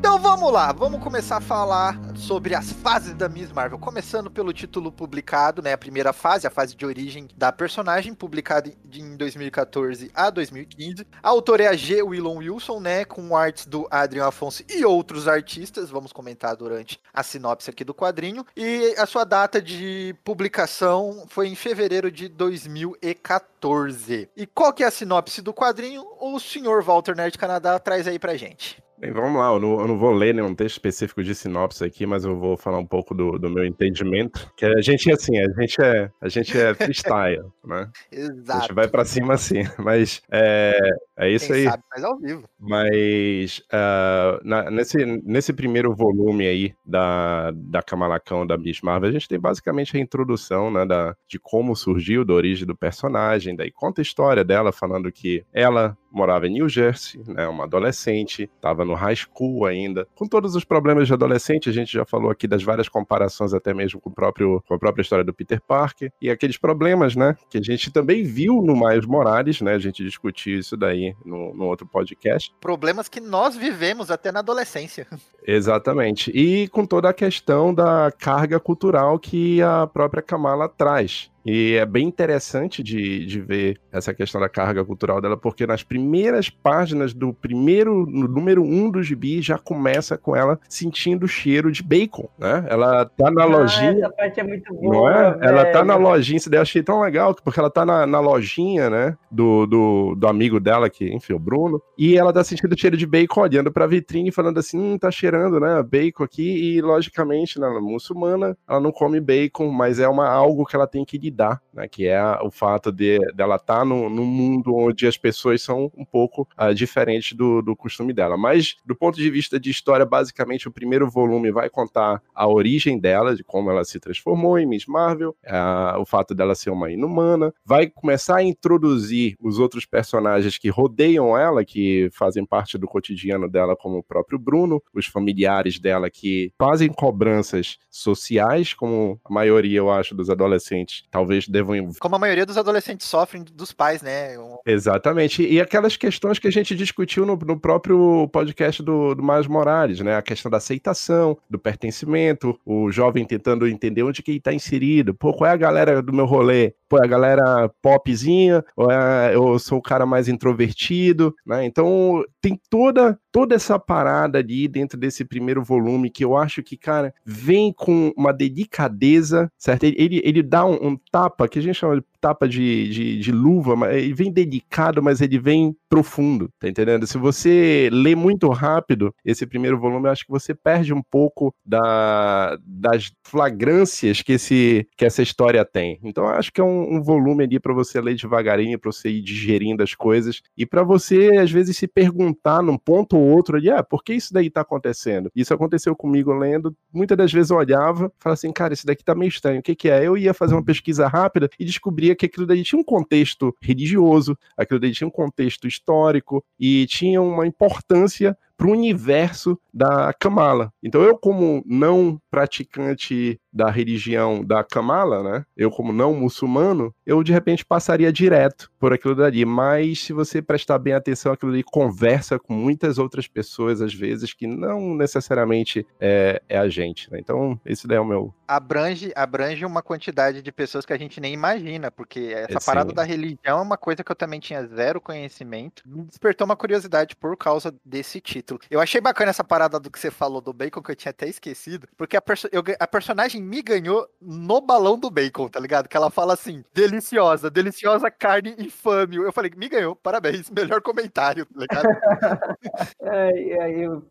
Então vamos lá, vamos começar a falar sobre as fases da Miss Marvel. Começando pelo título publicado, né? A primeira fase, a fase de origem da personagem, publicada em 2014 a 2015. A autora é a G. Willon Wilson, né? Com artes do Adrian Afonso e outros artistas. Vamos comentar durante a sinopse aqui do quadrinho. E a sua data de publicação foi em fevereiro de 2014. E qual que é a sinopse do quadrinho? O senhor Walter Nerd Canadá traz aí pra gente. Bem, vamos lá, eu não, eu não vou ler nenhum texto específico de sinopse aqui, mas eu vou falar um pouco do, do meu entendimento. Que a gente é assim, a gente é, a gente é <laughs> freestyle, né? A Exato. gente vai pra cima assim, <laughs> mas é, é isso Quem aí. sabe faz ao vivo. Mas ah, na- nesse, nesse primeiro volume aí da, da Kamalacão da Miss Marvel, a gente tem basicamente a introdução né, da, de como surgiu, da origem do personagem, daí conta a história dela, falando que ela morava em New Jersey, né, uma adolescente, estava no high school ainda, com todos os problemas de adolescente, a gente já falou aqui das várias comparações até mesmo com, o próprio, com a própria história do Peter Parker, e aqueles problemas, né, que a gente também viu no Miles Morales, né, a gente discutiu isso daí no, no outro podcast, Problemas que nós vivemos até na adolescência. Exatamente. E com toda a questão da carga cultural que a própria Kamala traz. E é bem interessante de, de ver essa questão da carga cultural dela, porque nas primeiras páginas do primeiro, no número um do gibi, já começa com ela sentindo o cheiro de bacon, né? Ela tá na Ah, lojinha. essa parte é muito boa. Não é? Ela tá na lojinha, isso daí eu achei tão legal, porque ela tá na, na lojinha, né? Do, do, do amigo dela, que, enfim, o Bruno. E ela tá sentindo o cheiro de bacon, olhando pra vitrine, falando assim: hum, tá cheirando, né? Bacon aqui. E, logicamente, na muçulmana, ela não come bacon, mas é uma, algo que ela tem que lidar, né? Que é o fato de dela estar tá no, num mundo onde as pessoas são um pouco ah, diferentes do, do costume dela. Mas, do ponto de vista de história, basicamente, o primeiro volume vai contar a origem dela, de como ela se transformou em Miss Marvel, ah, o fato dela ser uma inumana, vai começar a introduzir os outros personagens que rodeiam ela, que fazem parte do cotidiano dela, como o próprio Bruno, os familiares dela que fazem cobranças sociais, como a maioria, eu acho, dos adolescentes talvez devam Como a maioria dos adolescentes sofrem dos pais, né? Um- Exatamente. E aquelas questões que a gente discutiu no, no próprio podcast do, do Miles Morales, né? A questão da aceitação, do pertencimento, o jovem tentando entender onde que ele está inserido. Pô, qual é a galera do meu rolê? É a galera popzinha? Ou é, eu sou o cara mais introvertido, né? Então, tem toda, toda essa parada ali dentro desse primeiro volume que eu acho que, cara, vem com uma delicadeza, certo? Ele, ele, ele dá um, um tapa, que a gente chama de tapa de, de, de luva, mas ele vem delicado, mas ele vem profundo, tá entendendo? Se você lê muito rápido esse primeiro volume, eu acho que você perde um pouco da, das flagrâncias que, esse, que essa história tem. Então, acho que é um, um volume ali para você ler devagarinho, para você ir digerindo as coisas e para você, às vezes, se perguntar num ponto ou outro ali, ah, por que isso daí tá acontecendo? Isso aconteceu comigo lendo, muitas das vezes eu olhava, falava assim, cara, isso daqui tá meio estranho, o que que é? Eu ia fazer uma pesquisa rápida e descobria que aquilo daí tinha um contexto religioso, aquilo daí tinha um contexto histórico e tinha uma importância para o universo da Kamala. Então eu como não praticante da religião da Kamala, né? Eu como não muçulmano, eu de repente passaria direto por aquilo dali. Mas se você prestar bem atenção, aquilo ali conversa com muitas outras pessoas às vezes que não necessariamente é, é a gente. Né? Então esse daí é o meu. abrange, abrange uma quantidade de pessoas que a gente nem imagina, porque essa É, parada da religião é uma coisa que eu também tinha zero conhecimento. Me despertou uma curiosidade por causa desse título. Eu achei bacana essa parada do que você falou do bacon, que eu tinha até esquecido, porque a, perso- eu a personagem me ganhou no balão do bacon, tá ligado? Que ela fala assim, deliciosa, deliciosa carne infame. Eu falei, me ganhou, parabéns, melhor comentário, tá ligado? <laughs> É, eu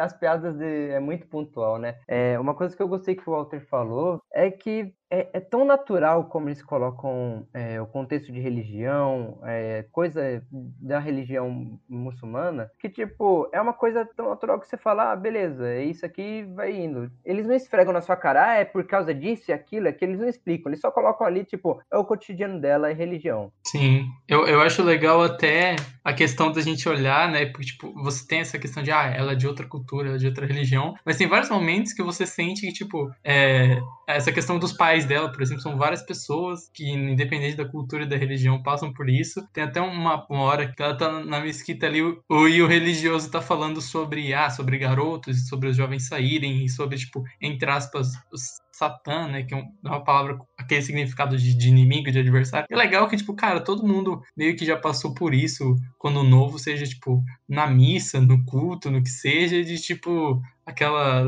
as piadas de- é muito pontual, né? É, uma coisa que eu gostei que o Walter falou é que é, é tão natural como eles colocam é, o contexto de religião, é, coisa da religião muçulmana, que tipo, é uma coisa tão natural que você fala, ah, beleza, é isso aqui vai indo. Eles não esfregam na sua cara, ah, é por causa disso e aquilo, é que eles não explicam, eles só colocam ali, tipo, é o cotidiano dela, é religião. Sim, eu, eu acho legal até a questão da gente olhar, né? Porque, tipo, você tem essa questão de, ah, ela é de outra cultura, ela é de outra religião, mas tem vários momentos que você sente que, tipo, é, essa questão dos pais dela, por exemplo, são várias pessoas que, independente da cultura e da religião, passam por isso. Tem até uma, uma hora que ela tá na mesquita ali o, e o religioso tá falando sobre, ah, sobre garotos, e sobre os jovens saírem, e sobre, tipo, entre aspas, os Satã, né? Que é um- uma palavra, aquele significado de, de inimigo, de adversário. É legal que, tipo, cara, todo mundo meio que já passou por isso quando novo, seja, tipo, na missa, no culto, no que seja, de tipo, aquela.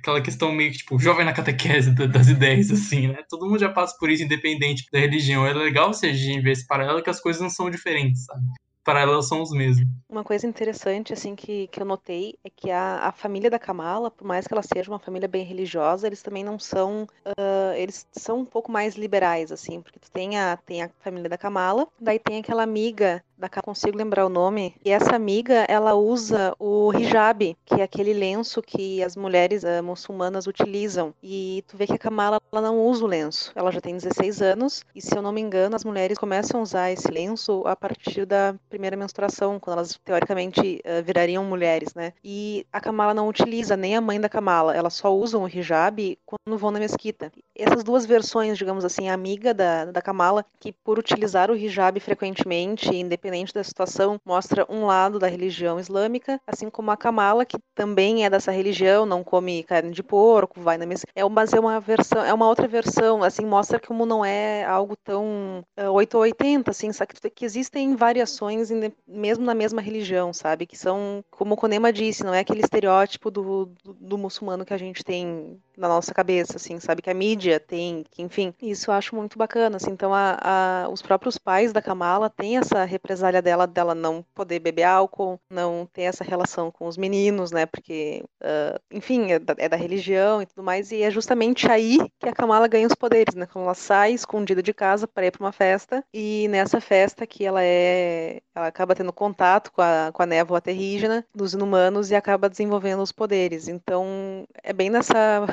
Aquela questão meio que, tipo, jovem na catequese da- das ideias, assim, né? Todo mundo já passa por isso, independente da religião. É legal você ver esse paralelo que as coisas não são diferentes, sabe? Paralelos são os mesmos. Uma coisa interessante, assim, que, que eu notei é que a, a família da Kamala, por mais que ela seja uma família bem religiosa, eles também não são. ah, eles são um pouco mais liberais, assim, porque tu tem a, tem a família da Kamala, daí tem aquela amiga da Kamala, consigo lembrar o nome, e essa amiga, ela usa o hijab, que é aquele lenço que as mulheres ah, muçulmanas utilizam. E tu vê que a Kamala, ela não usa o lenço. Ela já tem 16 anos, e se eu não me engano, as mulheres começam a usar esse lenço a partir da primeira menstruação, quando elas teoricamente eh, virariam mulheres, né? E a Kamala não utiliza, nem a mãe da Kamala, elas só usam o hijab quando vão na mesquita. Essas duas versões, digamos assim, a amiga da, da Kamala, que por utilizar o hijab frequentemente, independente independente da situação, mostra um lado da religião islâmica, assim como a Kamala, que também é dessa religião, não come carne de porco, vai na mesa. É, mas é uma versão, é uma outra versão, assim, mostra como não é algo tão uh, 8 ou 80, assim, sabe? Que existem variações mesmo na mesma religião, sabe? Que são, como o Konema disse, não é aquele estereótipo do, do, do muçulmano que a gente tem na nossa cabeça, assim, sabe? Que a mídia tem, que, enfim, isso eu acho muito bacana, assim. Então, a, a, os próprios pais da Kamala têm essa represália dela, dela não poder beber álcool, não ter essa relação com os meninos, né? Porque, uh, enfim, é da, é da, religião e tudo mais, e é justamente aí que a Kamala ganha os poderes, né? Quando ela sai escondida de casa para ir para uma festa, e nessa festa que ela é. Ela acaba tendo contato com a, com a névoa terrígena dos inumanos e acaba desenvolvendo os poderes. Então, é bem nessa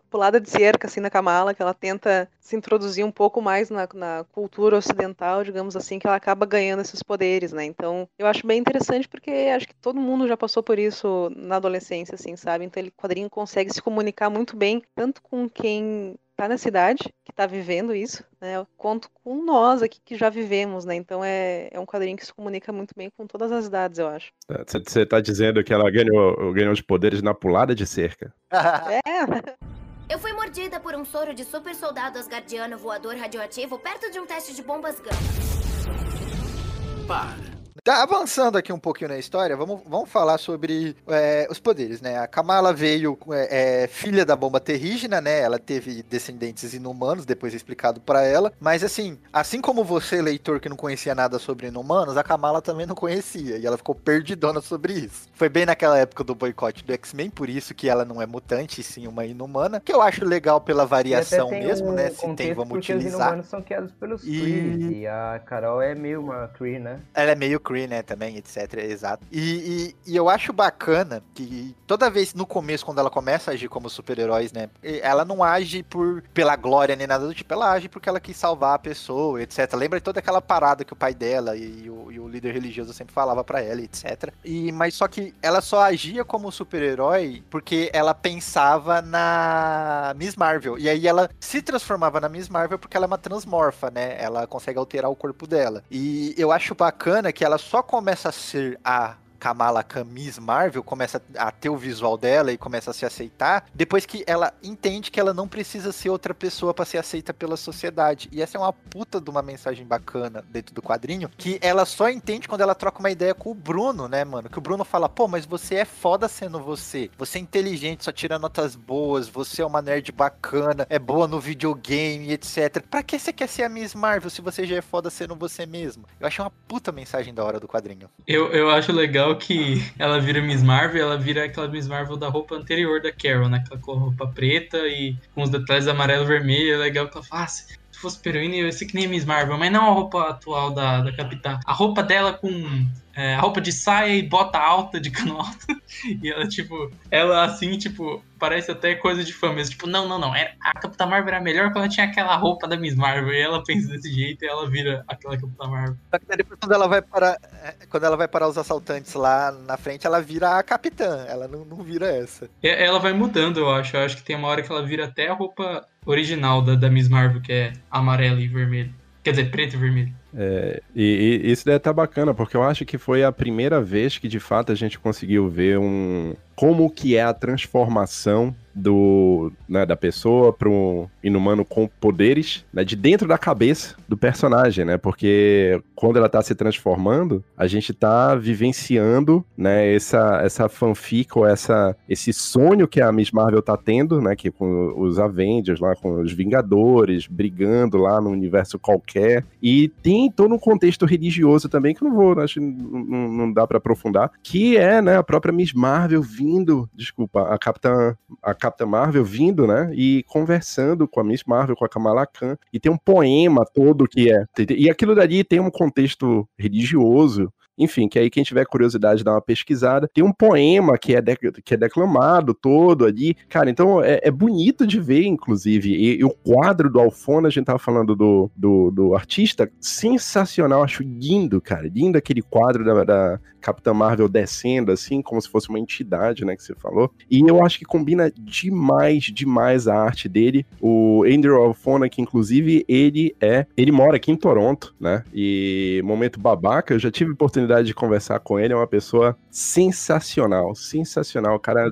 pulada de cerca assim na Kamala, que ela tenta se introduzir um pouco mais na, na, cultura ocidental, digamos assim, que ela acaba ganhando esses poderes, né? Então, eu acho bem interessante porque acho que todo mundo já passou por isso na adolescência, assim, sabe? Então, ele quadrinho consegue se comunicar muito bem, tanto com quem tá na cidade, que tá vivendo isso, né, quanto com nós aqui que já vivemos, né? Então é, é um quadrinho que se comunica muito bem com todas as idades, eu acho. Você tá dizendo que ela ganhou, ganhou os poderes na pulada de cerca? <laughs> é. <laughs> Eu fui mordida por um soro de super soldado asgardiano voador radioativo perto de um teste de bombas Gun. Para. Tá avançando aqui um pouquinho na história, vamos, vamos falar sobre é, os poderes, né? A Kamala veio é, é, filha da bomba terrígena, né? Ela teve descendentes inumanos, depois é explicado para ela. Mas assim, assim como você, leitor que não conhecia nada sobre inumanos, a Kamala também não conhecia. E ela ficou perdidona sobre isso. Foi bem naquela época do boicote do X-Men, por isso que ela não é mutante, e sim uma inumana. Que eu acho legal pela variação mesmo, um né? Se tem, vamos utilizar. Os inumanos são criados pelos e... Kree, e a Carol é meio uma Kree, né? Ela é meio Kree, né, também, etc, exato. E, e, e, eu acho bacana que toda vez no começo, quando ela começa a agir como super-heróis, né, ela não age por pela glória nem nada do tipo, ela age porque ela quis salvar a pessoa, etc. Lembra toda aquela parada que o pai dela e o, e o líder religioso sempre falava para ela, etc. E, mas só que ela só agia como super-herói porque ela pensava na Miss Marvel. E aí ela se transformava na Miss Marvel porque ela é uma transmorfa, né? Ela consegue alterar o corpo dela. E eu acho bacana que ela só começa a ser a Kamala Camis Marvel começa a ter o visual dela e começa a se aceitar, depois que ela entende que ela não precisa ser outra pessoa para ser aceita pela sociedade. E essa é uma puta de uma mensagem bacana dentro do quadrinho, que ela só entende quando ela troca uma ideia com o Bruno, né, mano? Que o Bruno fala, pô, mas você é foda sendo você. Você é inteligente, só tira notas boas, você é uma nerd bacana, é boa no videogame, etc. Pra que você quer ser a Miss Marvel se você já é foda sendo você mesmo? Eu achei uma puta mensagem da hora do quadrinho. Eu, eu acho legal que ela vira Miss Marvel, ela vira aquela Miss Marvel da roupa anterior da Carol, né? Aquela roupa preta e com os detalhes amarelo e vermelho. É legal que ela fala, ah, fosse heroína, eu ia ser que nem Miss Marvel, mas não a roupa atual da, da Capitã. A roupa dela com é, roupa de saia e bota alta de cano alto. <laughs> e ela, tipo, ela assim, tipo, parece até coisa de fã mesmo. Tipo, não, não, não. Era, a Capitã Marvel era melhor quando ela tinha aquela roupa da Miss Marvel. E ela pensa desse jeito e ela vira aquela Capitã Marvel. Só que depois, quando ela vai para. É, quando ela vai parar os assaltantes lá na frente, ela vira a capitã. Ela não, não vira essa. Ela vai mudando, eu acho. Eu acho que tem uma hora que ela vira até a roupa original da, da Miss Marvel, que é amarela e vermelho. Quer dizer, preto e vermelho. É, e, e, isso deve estar tá bacana, porque eu acho que foi a primeira vez que de fato a gente conseguiu ver um como que é a transformação do, né, da pessoa para um inumano com poderes, né, de dentro da cabeça do personagem, né? Porque quando ela tá se transformando, a gente tá vivenciando, né, essa essa fanfic ou essa esse sonho que a Miss Marvel tá tendo, né, que com os Avengers lá com os Vingadores brigando lá no universo qualquer e tem todo um contexto religioso também que eu não vou, acho não, não dá para aprofundar, que é, né, a própria Miss Marvel vindo, desculpa, a Capitã a Capitã Marvel vindo, né? E conversando com a Miss Marvel, com a Kamala Khan. E tem um poema todo que é. E aquilo dali tem um contexto religioso Enfim, que aí quem tiver curiosidade dá uma pesquisada. Tem um poema que é, de, que é declamado todo ali. Cara, então é, é bonito de ver, inclusive. E, e, o quadro do Alfona, a gente tava falando do, do, do, artista, sensacional. Acho lindo, cara. Lindo aquele quadro da, da Capitã Marvel descendo, assim, como se fosse uma entidade, né, que você falou. E eu acho que combina demais, demais a arte dele. O Andrew Alfona, que inclusive ele é. Ele mora aqui em Toronto, né? E momento babaca, eu já tive oportunidade de conversar com ele, é uma pessoa sensacional, sensacional, cara,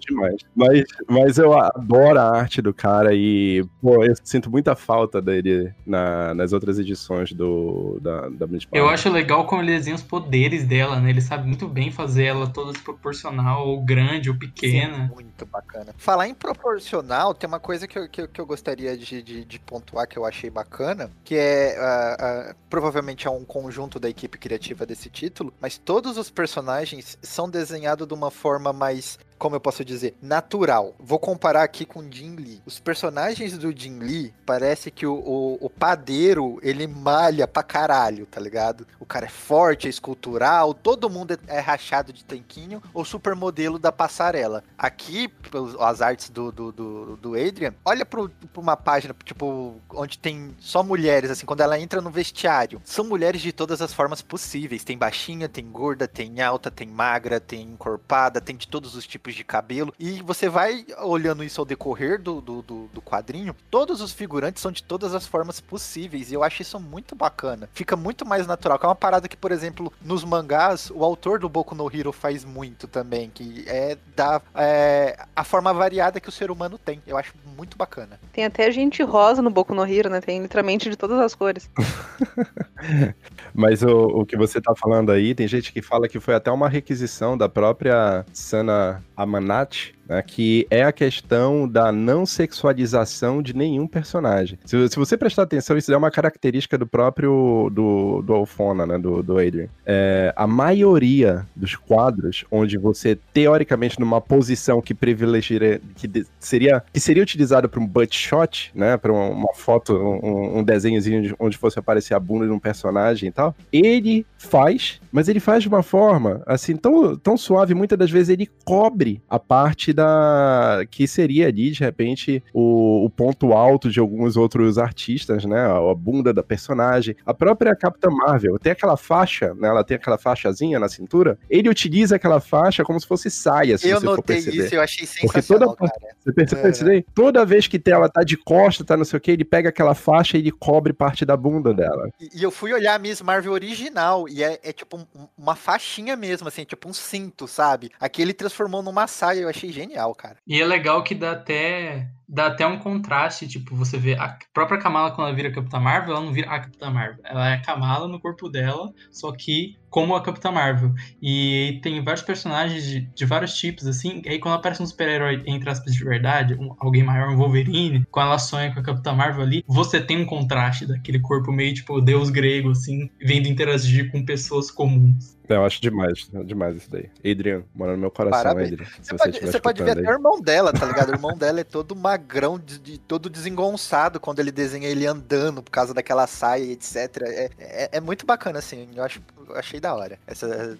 demais. Mas, mas eu adoro a arte do cara e, pô, eu sinto muita falta dele na, nas outras edições do, da, da Eu acho legal como ele desenha os poderes dela, né? Ele sabe muito bem fazer ela toda desproporcional, ou grande, ou pequena. Sim, muito bacana. Falar em proporcional, tem uma coisa que eu, que, que eu gostaria de, de, de, pontuar que eu achei bacana, que é, uh, uh, provavelmente é um conjunto da equipe criativa desse título, mas todos os personagens são desenhados de uma forma mais como eu posso dizer, natural. Vou comparar aqui com Jin Lee. Os personagens do Jin Lee, parece que o, o, o, padeiro, ele malha pra caralho, tá ligado? O cara é forte, é escultural, todo mundo é, é rachado de tanquinho, ou supermodelo da passarela. Aqui, as artes do, do, do, do Adrian, olha pro, pra uma página, tipo, onde tem só mulheres, assim, quando ela entra no vestiário. São mulheres de todas as formas possíveis. Tem baixinha, tem gorda, tem alta, tem magra, tem encorpada, tem de todos os tipos tipos de cabelo. E você vai olhando isso ao decorrer do, do, do, do quadrinho, todos os figurantes são de todas as formas possíveis. E eu acho isso muito bacana. Fica muito mais natural. Que é uma parada que, por exemplo, nos mangás, o autor do Boku no Hero faz muito também. Que é da é, a forma variada que o ser humano tem. Eu acho muito bacana. Tem até gente rosa no Boku no Hero, né? Tem literalmente de todas as cores. <laughs> Mas o, o que você tá falando aí, tem gente que fala que foi até uma requisição da própria Sana Amanat, né, que é a questão da não sexualização de nenhum personagem. Se, se, você prestar atenção, isso é uma característica do próprio do, do Alfona, né, do, do Adrian. É, a maioria dos quadros onde você, teoricamente, numa posição que privilegiaria, que de, seria, que seria utilizada para um butt shot, né, para uma, foto, um, um desenhozinho onde fosse aparecer a bunda de um personagem e tal, ele faz, mas ele faz de uma forma, assim, tão, tão suave, muitas das vezes ele cobre a parte da. que seria ali, de repente, o, o ponto alto de alguns outros artistas, né? A bunda da personagem. A própria Capitã Marvel tem aquela faixa, né? Ela tem aquela faixazinha na cintura. Ele utiliza aquela faixa como se fosse saia, se eu você notei for perceber. isso, eu achei sensacional, Porque toda, Você percebeu isso daí? Toda vez que ela tá de costa, tá não sei o que, ele pega aquela faixa e ele cobre parte da bunda dela. E, e eu fui olhar a Miss Marvel original e é, é tipo um, uma faixinha mesmo, assim, tipo um cinto, sabe? Aqui ele transformou numa saia, eu achei genial, cara. E é legal que dá até dá até um contraste, tipo, você vê a própria Kamala quando ela vira Capitã Marvel, ela não vira a Capitã Marvel, ela é a Kamala no corpo dela, só que como a Capitã Marvel. E tem vários personagens de, de vários tipos, assim, e aí quando aparece um super-herói, entre aspas, de verdade, um, alguém maior, um Wolverine, quando ela sonha com a Capitã Marvel ali, você tem um contraste daquele corpo meio, tipo, deus grego, assim, vendo interagir com pessoas comuns. Eu acho demais, demais isso daí. Adrian, mora no meu coração, Parabéns. Adrian. Você, pode, você pode ver aí. até o irmão dela, tá ligado? O irmão dela é todo magrão, de, de, todo desengonçado quando ele desenha ele andando por causa daquela saia, etc. É, é, é muito bacana, assim. Eu, acho, eu achei da hora. Essa,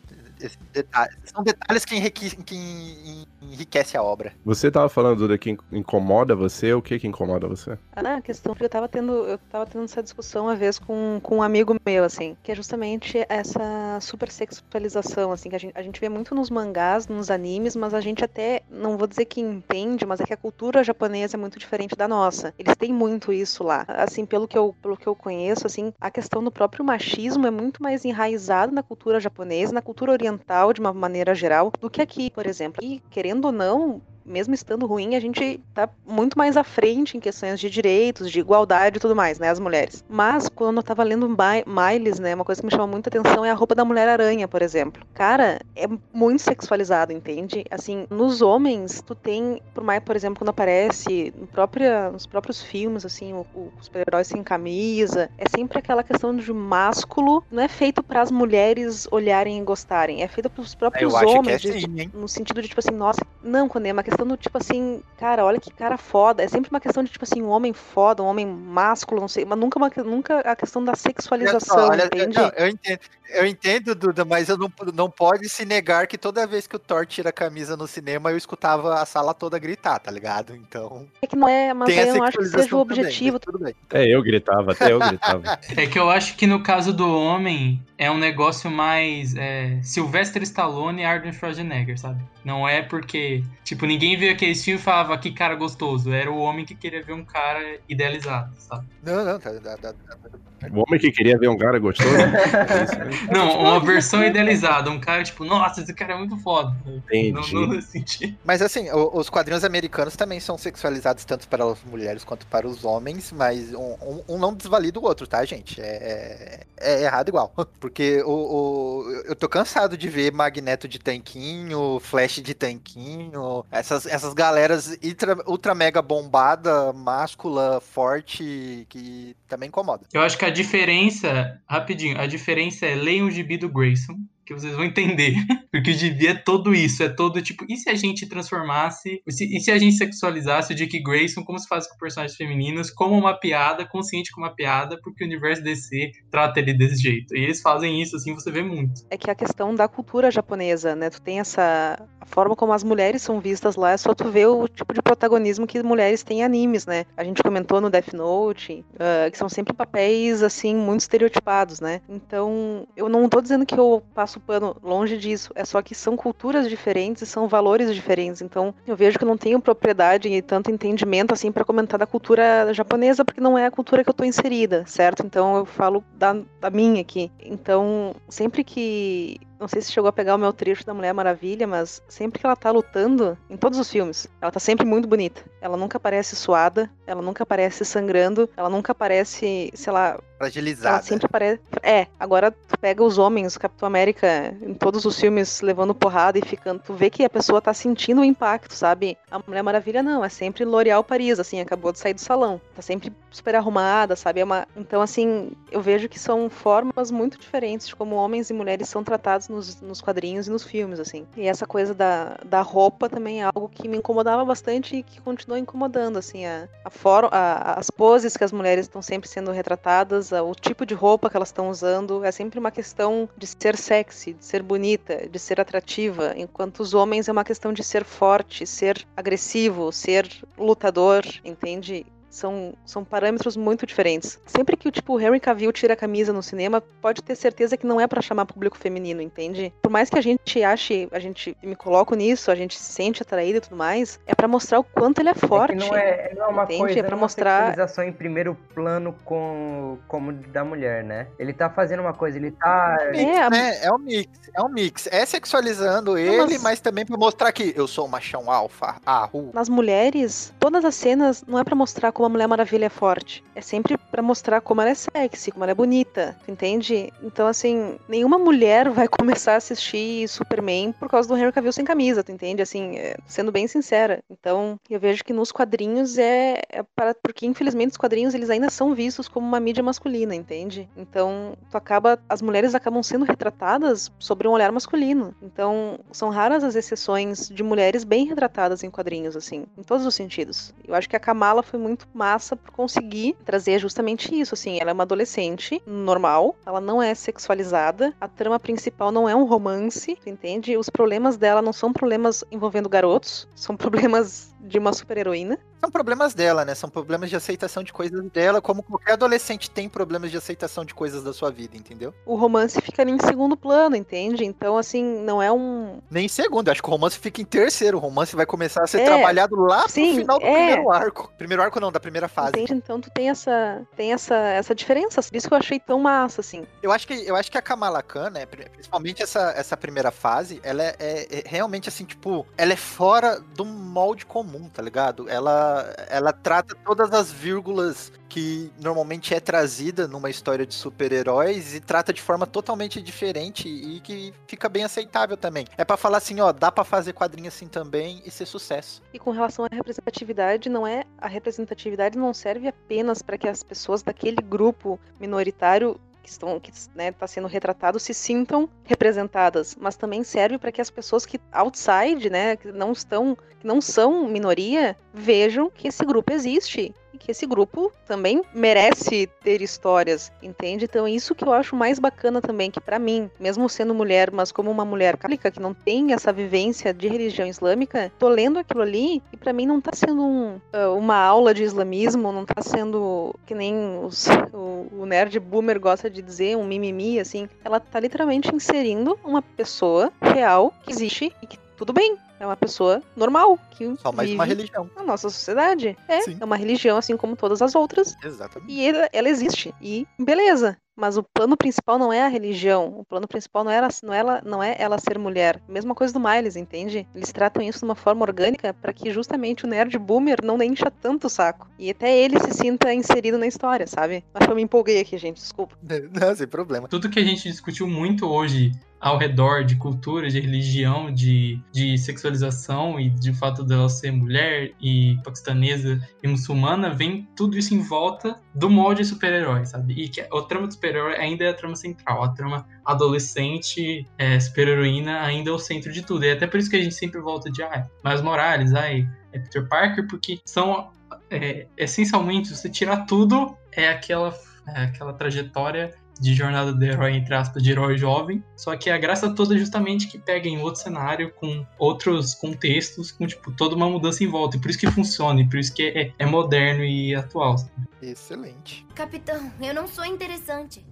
detalhe. São detalhes que, enrique, que enriquece a obra. Você tava falando do que incomoda você, o que que incomoda você? Ah, não, a questão que eu tava tendo, eu tava tendo essa discussão uma vez com, com um amigo meu, assim, que é justamente essa super sexualização, assim, que a gente, a gente vê muito nos mangás, nos animes, mas a gente até, não vou dizer que entende, mas é que a cultura japonesa é muito diferente da nossa. Eles têm muito isso lá. Assim, pelo que eu, pelo que eu conheço, assim, a questão do próprio machismo é muito mais enraizado na cultura japonesa, na cultura oriental de uma maneira geral, do que aqui, por exemplo. E, querendo ou não, mesmo estando ruim, a gente tá muito mais à frente em questões de direitos, de igualdade e tudo mais, né, as mulheres. Mas quando eu tava lendo Miles, né, uma coisa que me chama muita atenção é a roupa da Mulher-Aranha, por exemplo. Cara, é muito sexualizado, entende? Assim, nos homens, tu tem, por mais, por exemplo, quando aparece no próprio, nos próprios filmes, assim, o, o super-herói sem camisa, é sempre aquela questão de másculo, não é feito para as mulheres olharem e gostarem, é feito pros próprios eu homens, é assim, de, no sentido de, tipo assim, nossa, não, quando é uma questão questão do tipo assim, cara, olha que cara foda. É sempre uma questão de tipo assim, um homem foda, um homem másculo, não sei, mas nunca, uma, nunca a questão da só, sexualização, olha, entende? não, eu entendo, eu entendo, Duda, mas eu não, não pode se negar que toda vez que o Thor tira a camisa no cinema, eu escutava a sala toda gritar, tá ligado? Então, É que não é, mas eu não acho que seja o objetivo. tudo bem. Até eu gritava, até eu gritava. É que eu acho que no caso do homem é um negócio mais é, Sylvester Stallone e Arnold Schwarzenegger, sabe? Não é porque, tipo, ninguém viu aquele filme e falava que cara gostoso. Era o homem que queria ver um cara idealizado, sabe? Não, não, tá, tá, tá, tá. O homem que queria ver um cara gostoso. <laughs> É né? Não, uma versão idealizada. Um cara, tipo, nossa, esse cara é muito foda. Não, Entendi. não nesse sentido. Mas assim, o- os quadrinhos americanos também são sexualizados tanto para as mulheres quanto para os homens, mas um, um- um não desvalida o outro, tá, gente? É, é- é errado igual. <laughs> Porque o, o- eu tô cansado de ver Magneto de tanquinho, Flash de tanquinho, essas, essas galeras ultra, ultra mega bombada, máscula, forte, que também incomoda. Eu acho que a diferença, rapidinho, a diferença é leiam o gibi do Grayson, que vocês vão entender. <laughs> Porque o gibi é todo isso, é todo tipo. E se a gente transformasse. E se, a gente sexualizasse o Dick Grayson, como se faz com personagens femininos, como uma piada, consciente como uma piada, porque o universo DC trata ele desse jeito. E eles fazem isso, assim, você vê muito. É que a questão da cultura japonesa, né? Tu tem essa. A forma como as mulheres são vistas lá, é só tu ver o tipo de protagonismo que mulheres têm em animes, né? A gente comentou no Death Note, ah, que são sempre papéis, assim, muito estereotipados, né? Então, eu não tô dizendo que eu passo pano longe disso, é só que são culturas diferentes e são valores diferentes. Então, eu vejo que eu não tenho propriedade e tanto entendimento, assim, pra comentar da cultura japonesa, porque não é a cultura que eu tô inserida, certo? Então, eu falo da, da minha aqui. Então, sempre que não sei se chegou a pegar o meu trecho da Mulher Maravilha, mas sempre que ela tá lutando, em todos os filmes, ela tá sempre muito bonita. Ela nunca parece suada, ela nunca parece sangrando, ela nunca parece, sei lá, ela Fragilizada. sempre parece. É, agora tu pega os homens, o Capitão América, em todos os filmes levando porrada e ficando. Tu vê que a pessoa tá sentindo o impacto, sabe? A Mulher Maravilha não, é sempre L'Oréal Paris, assim, acabou de sair do salão. Tá sempre super arrumada, sabe? É uma... Então, assim, eu vejo que são formas muito diferentes de como homens e mulheres são tratados nos, nos quadrinhos e nos filmes, assim. E essa coisa da, da roupa também é algo que me incomodava bastante e que continua incomodando, assim, a, a for, a, as poses que as mulheres estão sempre sendo retratadas, a- o tipo de roupa que elas estão usando, é sempre uma questão de ser sexy, de ser bonita, de ser atrativa, enquanto os homens é uma questão de ser forte, ser agressivo, ser lutador, entende? São, são parâmetros muito diferentes. Sempre que o tipo Henry Cavill tira a camisa no cinema, pode ter certeza que não é pra chamar público feminino, entende? Por mais que a gente ache, a gente me coloco nisso, a gente se sente atraída e tudo mais, é pra mostrar o quanto ele é É que forte. não é, não é uma entende? coisa, É pra não é uma mostrar- sexualização em primeiro plano com, como da mulher, né? Ele tá fazendo uma coisa, ele tá... Mix, É, a- né? É um mix, é um mix. É sexualizando ele, mas- mas... também pra mostrar que eu sou um machão alfa, arru. Nas mulheres, todas as cenas não é pra mostrar como a Mulher Maravilha é forte. É sempre pra mostrar como ela é sexy, como ela é bonita, entende? Então, assim, nenhuma mulher vai <laughs> começar a assistir Superman por causa do Henry Cavill sem camisa, tu entende? Assim, é, sendo bem sincera. Então, eu vejo que nos quadrinhos é, é para porque infelizmente os quadrinhos eles ainda são vistos como uma mídia masculina, entende? Então, tu acaba as mulheres acabam sendo retratadas sobre um olhar masculino. Então, são raras as exceções de mulheres bem retratadas em quadrinhos assim, em todos os sentidos. Eu acho que a Kamala foi muito massa por conseguir trazer justamente isso, assim, ela é uma adolescente normal, ela não é sexualizada, a trama principal não é um romance, entende? Os problemas dela não são problemas envolvendo garotos, são <laughs> problemas de uma super-heroína. São problemas dela, né? São problemas de aceitação de coisas dela, como qualquer adolescente tem problemas de aceitação de coisas da sua vida, entendeu? O romance fica em segundo plano, entende? Então, assim, não é um. Nem em segundo, acho que o romance fica em terceiro. O romance vai começar a ser É, trabalhado lá sim, no final do é. primeiro arco. Primeiro arco não, da primeira fase. Entende? Então tu tem essa, tem essa, essa diferença. Por isso que eu achei tão massa, assim. Eu acho que, eu acho que a Kamala Khan, né, pri- principalmente essa, essa primeira fase, ela é, é- é realmente assim, tipo, ela é fora do molde comum, tá ligado? Ela, ela trata todas as vírgulas que normalmente é trazida numa história de super-heróis e trata de forma totalmente diferente e que fica bem aceitável também. É pra falar assim, ó, dá pra fazer quadrinho assim também e ser sucesso. E com relação à representatividade, não é a representatividade não serve apenas para que as pessoas daquele grupo minoritário que estão que né, tá sendo retratado se sintam representadas, mas também serve para que as pessoas que outside, né, que não estão, que não são minoria, vejam que esse grupo existe e que esse grupo também merece ter histórias, entende? Então isso que eu acho mais bacana também, que para mim, mesmo sendo mulher, mas como uma mulher católica que não tem essa vivência de religião islâmica, tô lendo aquilo ali e para mim não tá sendo um, uh, uma aula de islamismo, não tá sendo que nem os, <laughs> o, o nerd boomer gosta de dizer, um mimimi, assim. Ela tá literalmente inserindo uma pessoa real que existe e que tudo bem, é uma pessoa normal que Só mais vive uma religião. na nossa sociedade. É, Sim. é uma religião assim como todas as outras Exatamente. e ela, ela existe. E beleza. Mas o plano principal não é a religião. O plano principal não é ela, não é ela, não é ela ser mulher. Mesma coisa do Miles, entende? Eles tratam isso de uma forma orgânica para que justamente o nerd boomer não encha tanto o saco. E até ele se sinta inserido na história, sabe? Acho que eu me empolguei aqui, gente. Desculpa. <laughs> Não, sem problema. Tudo que a gente discutiu muito hoje ao redor de cultura, de religião, de, de sexualização e de fato dela ser mulher e paquistanesa e muçulmana, vem tudo isso em volta do molde super-herói, sabe? E que o trama do super-herói ainda é a trama central, a trama adolescente, é, super-heroína ainda é o centro de tudo. E é até por isso que a gente sempre volta de, ah, Miles Morales, ai, é Peter Parker, porque são, é, essencialmente, se você tirar tudo, é aquela, é aquela trajetória de jornada do herói, entre aspas, de herói jovem. Só que a graça toda é justamente que pega em outro cenário, com outros contextos, com tipo, toda uma mudança em volta. E por isso que funciona, e por isso que é, é moderno e atual. Excelente. Capitão, eu não sou interessante.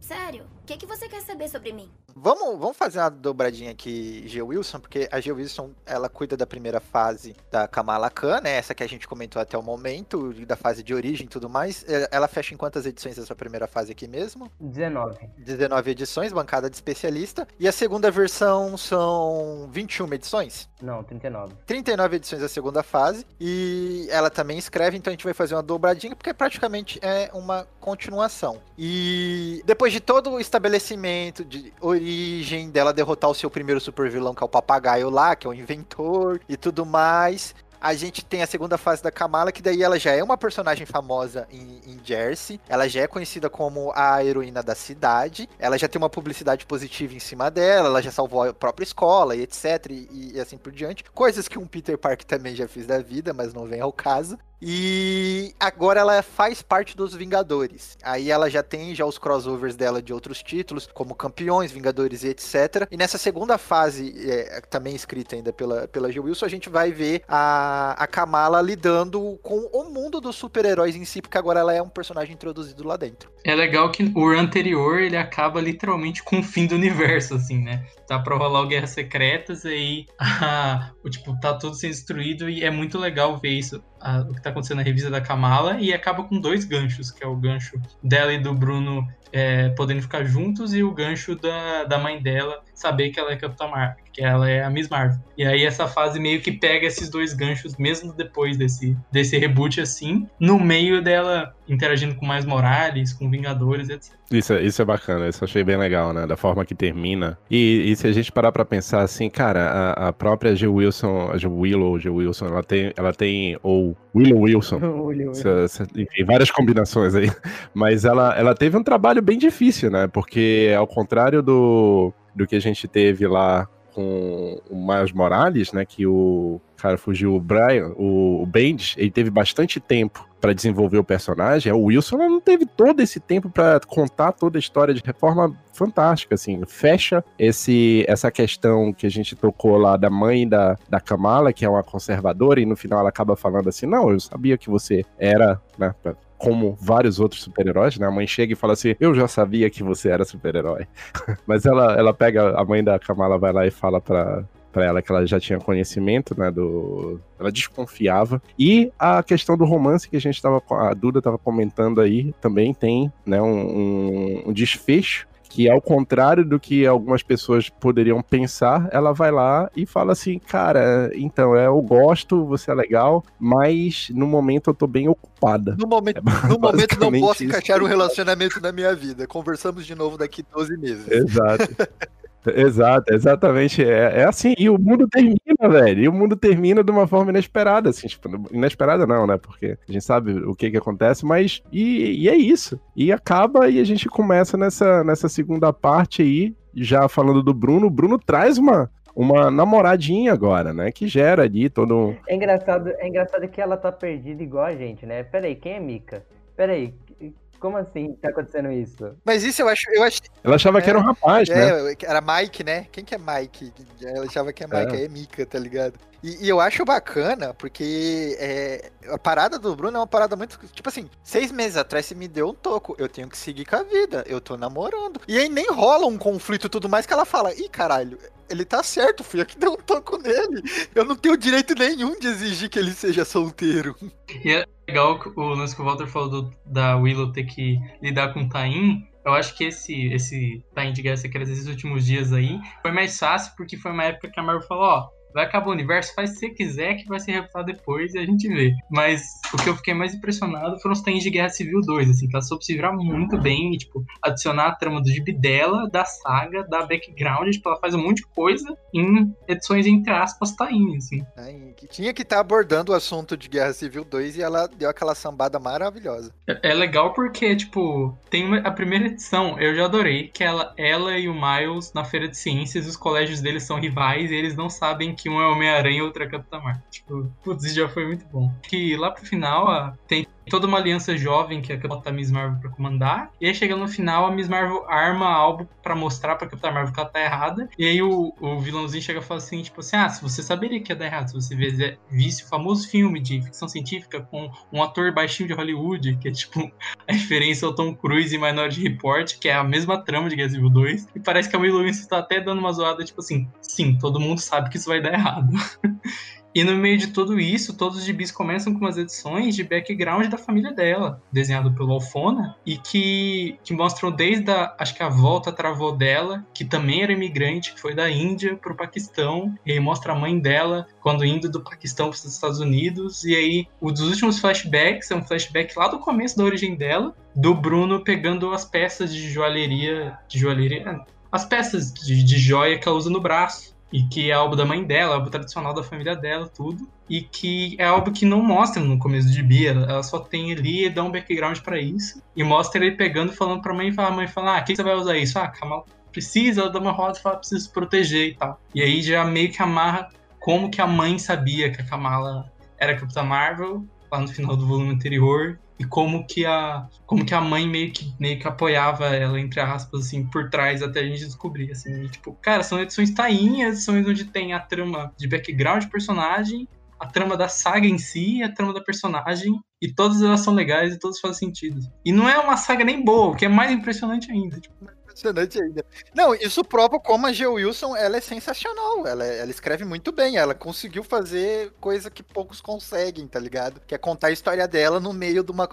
Sério, o que, que você quer saber sobre mim? Vamos, vamos fazer uma dobradinha aqui, G. Wilson, porque a G. Wilson, ela cuida da primeira fase da Kamala Khan, né? Essa que a gente comentou até o momento, da fase de origem e tudo mais. É, Ela fecha em quantas edições essa primeira fase aqui mesmo? 19. 19 edições, bancada de especialista. E a segunda versão são 21 edições? Não, 39. 39 edições da segunda fase. E ela também escreve, então a gente vai fazer uma dobradinha, porque praticamente é uma continuação. E depois de todo o estabelecimento de origem dela derrotar o seu primeiro super vilão, que é o papagaio lá, que é o inventor e tudo mais. A gente tem a segunda fase da Kamala, que daí ela já é uma personagem famosa em, em Jersey. Ela já é conhecida como a heroína da cidade. Ela já tem uma publicidade positiva em cima dela. Ela já salvou a própria escola e etc. E, e assim por diante. Coisas que um Peter Parker também já fez da vida, mas não vem ao caso. E agora ela faz parte dos Vingadores. Aí ela já tem já os crossovers dela de outros títulos, como Campeões, Vingadores e etc. E nessa segunda fase, é, também escrita ainda pela, pela Jill Wilson, a gente vai ver a, a Kamala lidando com o mundo dos super-heróis em si, porque agora ela é um personagem introduzido lá dentro. É legal que o anterior ele acaba literalmente com o fim do universo, assim, né? Tá pra rolar o Guerras Secretas aí <laughs> o, tipo, tá tudo sendo destruído e é muito legal ver isso, ah, o que tá acontecendo na revista da Kamala e acaba com dois ganchos, que é o gancho dela e do Bruno é, podendo ficar juntos e o gancho da, da mãe dela saber que ela é Capitã Marvel, que ela é a Miss Marvel. E aí essa fase meio que pega esses dois ganchos, mesmo depois desse, desse reboot assim, no meio dela interagindo com mais Morales, com Vingadores, etc. Isso, é- isso é bacana, isso eu achei bem legal, né? Da forma que termina. E, e se a gente parar pra pensar assim, cara, a, a própria Jill Wilson, a Jill Willow, Jill Wilson, ela tem, ela tem, ou Willow Wilson, <laughs> enfim, várias combinações aí. Mas ela, ela teve um trabalho bem difícil, né? Porque ao contrário do, do que a gente teve lá com o Miles Morales, né? Que o cara fugiu, o Brian, o, Bendis, ele teve bastante tempo para desenvolver o personagem. O Wilson não teve todo esse tempo para contar toda a história de forma fantástica, assim. Fecha esse essa questão que a gente tocou lá da mãe da, da Kamala, que é uma conservadora, e no final ela acaba falando assim: Não, eu sabia que você era, né? Como vários outros super-heróis, né? A mãe chega e fala assim: Eu já sabia que você era super-herói. <laughs> Mas ela, ela pega, a mãe da Kamala vai lá e fala pra, pra ela que ela já tinha conhecimento, né, do... Ela desconfiava. E a questão do romance que a gente tava... A Duda tava comentando aí, também tem, né, um, um- um desfecho que ao contrário do que algumas pessoas poderiam pensar, ela vai lá e fala assim, cara, então, é, eu gosto, você é legal, mas no momento eu tô bem ocupada. No momento, É no <laughs> momento não posso encaixar um relacionamento na minha vida. Conversamos de novo daqui 12 meses. Exato. <laughs> Exato, exatamente. É, é assim, e o mundo termina, velho. E o mundo termina de uma forma inesperada, assim, tipo, inesperada não, né? Porque a gente sabe o que que acontece, mas e, e é isso. E acaba e a gente começa nessa, nessa segunda parte aí, já falando do Bruno. O Bruno traz uma, uma namoradinha agora, né? Que gera ali todo. É engraçado, é engraçado que ela tá perdida igual a gente, né? Peraí, quem é Mika? Peraí, como assim tá acontecendo isso? Mas isso eu acho. Eu acho Ela achava que era um rapaz, né? é, era Mike, né? Quem que é Mike? Ela achava que é Mike, é, Mika, tá ligado? E, e eu acho bacana, porque é, a parada do Bruno é uma parada muito. Tipo assim, seis meses atrás você me deu um toco. Eu tenho que seguir com a vida. Eu tô namorando. E aí nem rola um conflito e tudo mais que ela fala: ih, caralho, ele tá certo, fui eu que dei um toco nele. Eu não tenho direito nenhum de exigir que ele seja solteiro. E é legal o lance que o Walter falou do- da Willow ter que lidar com o Tain. Eu acho que esse, esse Tain de Guerra Secreta esses últimos dias aí foi mais fácil porque foi uma época que a Marvel falou, ó, vai acabar o universo, faz se você quiser que vai ser reputado depois e a gente vê. Mas o que eu fiquei mais impressionado foram os Tains de Guerra Civil 2, assim, que ela soube se virar muito bem e, tipo, adicionar a trama do gibi dela, da saga, da background, tipo, ela faz um monte de coisa em edições, entre aspas, Tain, assim. Né? Que tinha que estar abordando o assunto de Guerra Civil 2 e ela deu aquela sambada maravilhosa. É é legal porque, tipo, tem uma- a primeira edição, eu já adorei, que ela, ela e o Miles na feira de ciências, os colégios deles são rivais e eles não sabem que um é Homem-Aranha e outro é Capitã Marvel. Tipo, putz, já foi muito bom. Que lá pro final, a- tem toda uma aliança jovem que bota a Miss Marvel pra comandar, e aí chega no final, a Miss Marvel arma algo pra mostrar pra Capitã Marvel que ela tá errada, e aí o, o vilãozinho chega e fala assim, tipo assim, ah, se você saberia que ia dar errado, se você visse, o famoso filme de ficção científica com um ator baixinho de Hollywood, que é tipo <laughs> a referência ao Tom Cruise em Minority Report, que é a mesma trama de Guerra Civil 2, e parece que a Willow Wilson tá até dando uma zoada, tipo assim, sim, todo mundo sabe que isso vai dar errado. <laughs> E no meio de tudo isso, todos os gibis começam com umas edições de background da família dela, desenhado pelo Alfona, e que, que mostram desde a, acho que a volta travou dela, que também era imigrante, que foi da Índia pro Paquistão, e aí mostra a mãe dela quando indo do Paquistão para os Estados Unidos, e aí um dos últimos flashbacks é um flashback lá do começo da origem dela, do Bruno pegando as peças de joalheria, de joalheria, as peças de, de joia que ela usa no braço e que é álbum da mãe dela, álbum tradicional da família dela, tudo, e que é algo que não mostra no começo de Bia, ela só tem ali e dá um background pra isso, e mostra ele pegando, falando pra mãe, e fala, a mãe fala, ah, o que você vai usar isso? Ah, Kamala precisa, ela dá uma roda e fala, precisa se proteger e tal. E aí já meio que amarra como que a mãe sabia que a Kamala era Capitã Marvel, lá no final do volume anterior, e como que a como que a mãe meio que meio que apoiava ela entre aspas assim por trás até a gente descobrir assim, e, tipo, cara, são edições tainhas, edições onde tem a trama de background de personagem, a trama da saga em si, a trama da personagem, e todas elas são legais e todas fazem sentido. E não é uma saga nem boa, o que é mais impressionante ainda, tipo, Impressionante ainda. Não, isso prova como a G. Wilson ela é sensacional. Ela, ela escreve muito bem. Ela conseguiu fazer coisa que poucos conseguem, tá ligado? Que é contar a história dela no meio de uma